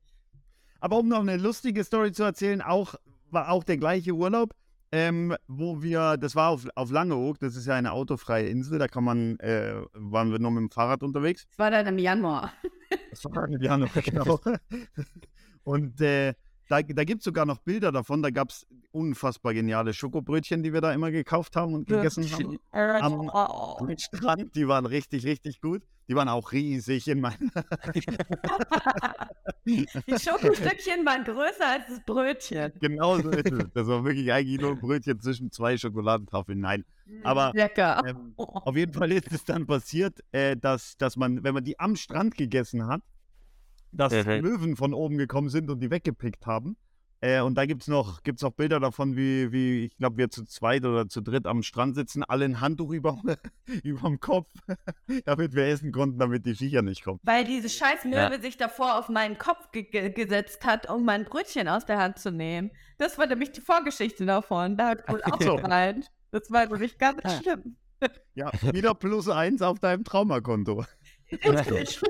Aber um noch eine lustige Story zu erzählen, auch, war auch der gleiche Urlaub, ähm, wo wir, das war auf, auf Langeoog, das ist ja eine autofreie Insel, da kann man, äh, waren wir nur mit dem Fahrrad unterwegs. Das war dann im Januar. Das war im Januar, (laughs) genau. (laughs) Und äh, da, da gibt es sogar noch Bilder davon, da gab es unfassbar geniale Schokobrötchen, die wir da immer gekauft haben und gegessen haben. Am-. Am Strand, die waren richtig, richtig gut. Die waren auch riesig in meinen. (laughs) Die Schokostückchen waren größer als das Brötchen. genau so ist es. (laughs) Das war wirklich eigentlich nur ein Brötchen zwischen zwei Schokoladentafeln. Nein. Aber, Lecker. Ähm, auf jeden Fall ist es dann passiert, äh, dass, dass man, wenn man die am Strand gegessen hat, dass Mhm. Löwen von oben gekommen sind und die weggepickt haben. Äh, und da gibt es noch, gibt's noch Bilder davon, wie, wie ich glaube, wir zu zweit oder zu dritt am Strand sitzen, alle ein Handtuch (laughs) über, überm Kopf, (laughs) damit wir essen konnten, damit die Viecher nicht kommen. Weil diese scheiß Ja. Möwe sich davor auf meinen Kopf ge ge gesetzt hat, um mein Brötchen aus der Hand zu nehmen. Das war nämlich die Vorgeschichte davon. Da hat wohl auch so. gemeint. Das war nämlich ganz schlimm. Ja, wieder plus eins auf deinem Traumakonto. Richtig.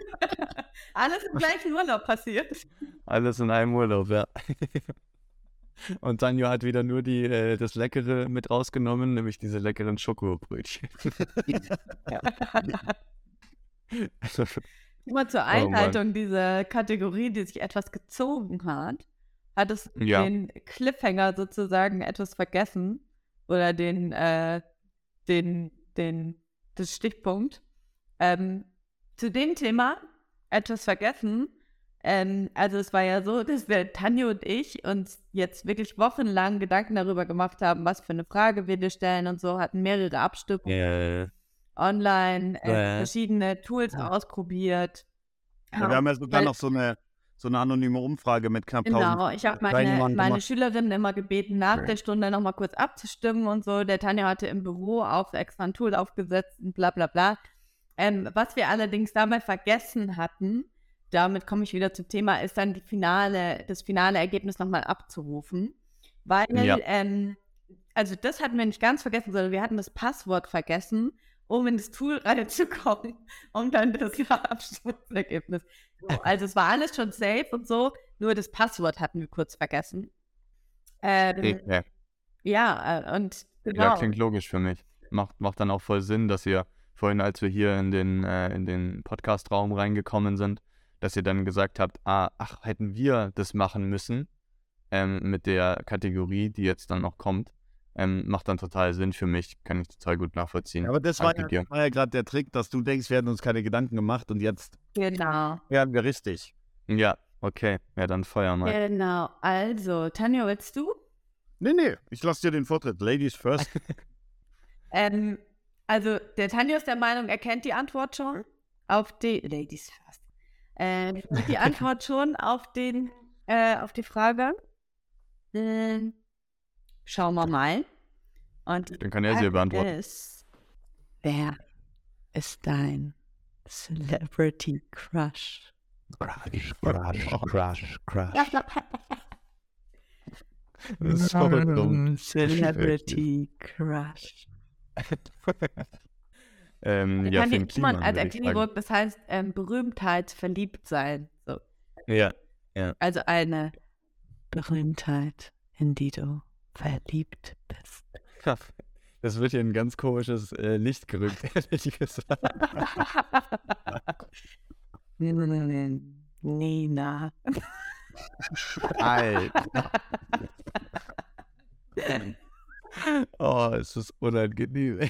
(laughs) Alles im gleichen Urlaub passiert. Alles in einem Urlaub, ja. (laughs) Und Tanja hat wieder nur die, äh, das Leckere mit rausgenommen, nämlich diese leckeren Schokobrötchen. (laughs) Immer zur Mann. Einleitung dieser Kategorie, die sich etwas gezogen hat, hat es Ja. den Cliffhanger sozusagen etwas vergessen. Oder den, äh, den, den, das Stichpunkt. Ähm, zu dem Thema etwas vergessen. Ähm, also es war ja so, (laughs) dass wir, Tanja und ich, uns jetzt wirklich wochenlang Gedanken darüber gemacht haben, was für eine Frage wir dir stellen und so, hatten mehrere Abstimmungen Ja, online, äh, verschiedene Tools Ja. ausprobiert. Ja, wir haben ja sogar Weil- noch so eine, so eine anonyme Umfrage mit knapp 1000 Genau, ich habe meine, meine. Schülerinnen immer gebeten, nach Ja. der Stunde nochmal kurz abzustimmen und so. Der Tanja hatte im Büro auch extra ein Tool aufgesetzt und bla bla bla. Ähm, was wir allerdings dabei vergessen hatten, damit komme ich wieder zum Thema, ist dann die finale, das finale Ergebnis nochmal abzurufen. Weil, Ja. ähm, also das hatten wir nicht ganz vergessen, sondern wir hatten das Passwort vergessen, um in das Tool reinzukommen, (laughs) um dann das (laughs) Abstimmungsergebnis. So, also es war alles schon safe und so, nur das Passwort hatten wir kurz vergessen. Ähm, ja. ja, äh, und genau. ja, klingt logisch für mich. Macht, macht dann auch voll Sinn, dass ihr vorhin, als wir hier in den, äh, in den Podcast-Raum reingekommen sind, dass ihr dann gesagt habt, ah, ach, hätten wir das machen müssen ähm, mit der Kategorie, die jetzt dann noch kommt. Ähm, macht dann total Sinn für mich, kann ich total gut nachvollziehen. Ja, aber das war Danke ja, war ja gerade der Trick, dass du denkst, wir hätten uns keine Gedanken gemacht und jetzt Genau. werden wir richtig. Ja, Okay, ja, dann feuer mal. Genau, also, Tanja, willst du? Nee, nee, ich lasse dir den Vortritt. Ladies first. (laughs) Ähm, also, der Tanja ist der Meinung, er kennt die Antwort schon auf die. Ladies first. Ähm, die (laughs) Antwort schon auf den, äh, auf die Frage. Ähm, schauen wir mal. Und Dann kann er sie beantworten. ist, wer ist dein Celebrity Crush? Crash, crash, crash, crash. Das ist voll dumm. Celebrity Crush. (laughs) ähm, ja, kann Finn nicht man Kliman, als. Erklärung, das heißt ähm, Berühmtheit verliebt sein. So. Ja, Also eine Berühmtheit, in die du verliebt bist. das wird hier ein ganz komisches äh, Licht gerückt, (laughs) ehrlich gesagt. (laughs) Nina. Alter. Oh, es ist unangenehm.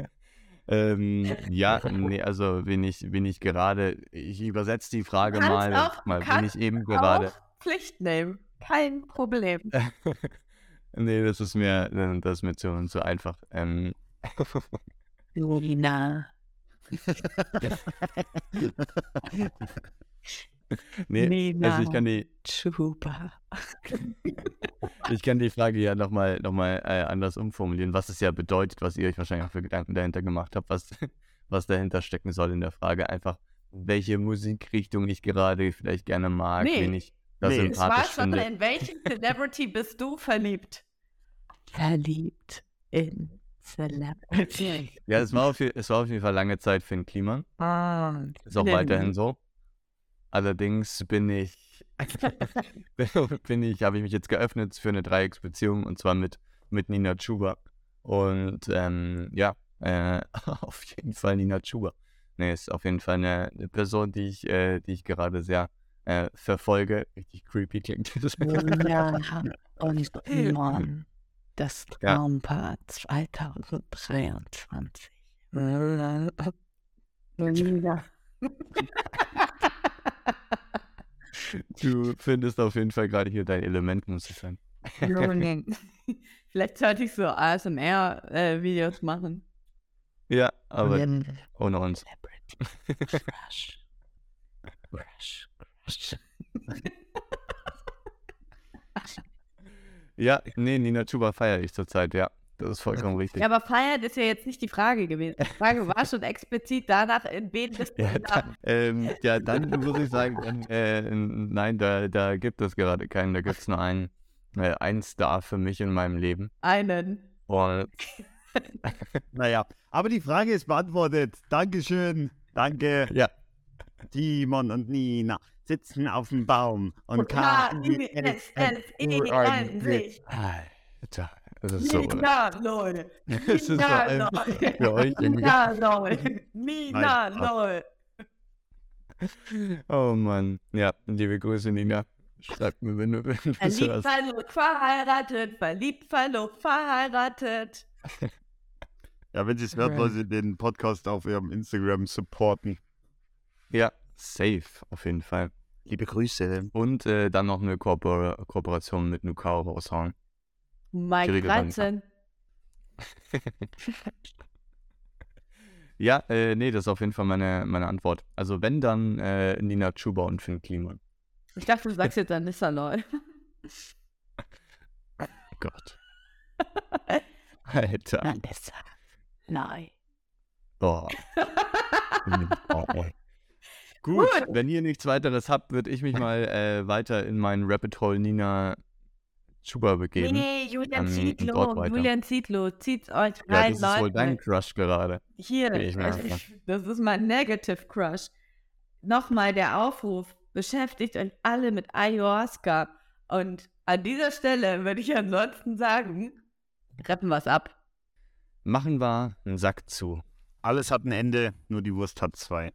(laughs) ähm, ja, nee, also bin ich, bin ich gerade, ich übersetze die Frage Kannst mal, auch- mal bin ich eben gerade. Auch Pflicht nehmen. Kein Problem. (laughs) nee, das ist mir, das ist mir zu, zu einfach. Ähm. (laughs) (laughs) nee, Nina. also ich kann die, Chuba. (laughs) ich kann die Frage ja nochmal noch mal, äh, anders umformulieren, was es ja bedeutet, was ihr euch wahrscheinlich auch für Gedanken dahinter gemacht habt, was, (laughs) was dahinter stecken soll in der Frage. Einfach, welche Musikrichtung ich gerade vielleicht gerne mag, Nee. wen ich da Nee. Es war sympathisch schon, finde. in welchen Celebrity bist du verliebt? Verliebt in Celebrity. Ja, es war, auf, es war auf jeden Fall lange Zeit Finn Kliman. Ah, Ist auch weiterhin so. Allerdings bin ich, (laughs) bin ich, habe ich mich jetzt geöffnet für eine Dreiecksbeziehung und zwar mit, mit Nina Chuba. Und ähm, ja, äh, (laughs) auf jeden Fall Nina Chuba. Nee, ist auf jeden Fall eine, eine Person, die ich, äh, die ich gerade sehr äh, verfolge. Richtig creepy klingt das. Nina und (laughs) Simon. Das Ja. Traumpaar 2023. Nina. Du findest auf jeden Fall gerade hier dein Element, muss ich sagen. (laughs) (laughs) Vielleicht sollte ich so ASMR-Videos machen. Ja, aber Und ohne uns. Celebrity Crush. Crush. Crush. Ja, nee, Nina Chuba feiere ich zurzeit, ja. Das ist vollkommen richtig. Ja, aber feiern ist ja jetzt nicht die Frage gewesen. Die Frage (laughs) war schon explizit danach, in wen bist du Ja, da? dann, ähm, ja, (laughs) dann muss ich sagen, dann, äh, nein, da, da gibt es gerade keinen. Da gibt es nur einen, äh, einen Star für mich in meinem Leben. einen. Und (laughs) naja, aber die Frage ist beantwortet. Dankeschön. Danke. ja, Timon und Nina sitzen auf dem Baum und K-I-S-S-E-N sich. Alter, das ist so. Nina, Leute. (laughs) Das ist einfach Leute. (laughs) für euch. Nina, Leute. Nina, Nein, Leute. (laughs) Oh Mann. Ja, liebe Grüße, Nina. Schreibt mir, wenn du, das Verliebt, verlobt, verheiratet. Verliebt, verlobt, verheiratet. Ja, wenn Sie es hört, wollen Sie den Podcast auf Ihrem Instagram supporten. Ja, safe, auf jeden Fall. Liebe Grüße. Und äh, dann noch eine Koopor Kooperation mit Nukao raushauen. Mike Schwierige Sache. 13. Ja, äh, nee, das ist auf jeden Fall meine, meine Antwort. Also wenn, dann äh, Nina Chuba und Finn Kliman. Ich dachte, du sagst jetzt Anissa Loy. (laughs) Gott. Alter. Anissa Loy. Boah. oh. (laughs) Gut, Gut. wenn ihr nichts weiteres habt, würde ich mich mal äh, weiter in meinen Rabbit Hole Nina Chuba begeben. Nee, Julian Zietlow. Julian Zietlow. Zieht's euch ja, rein, das ist wohl Leute. dein Crush gerade. Hier, ich merke. das ist- das ist mein Negative Crush. Nochmal der Aufruf, beschäftigt euch alle mit Ayahuasca. Und an dieser Stelle würde ich ansonsten sagen, retten wir es ab. Machen wir einen Sack zu. Alles hat ein Ende, nur die Wurst hat zwei.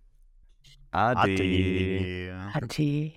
Ade. Ade. Ade.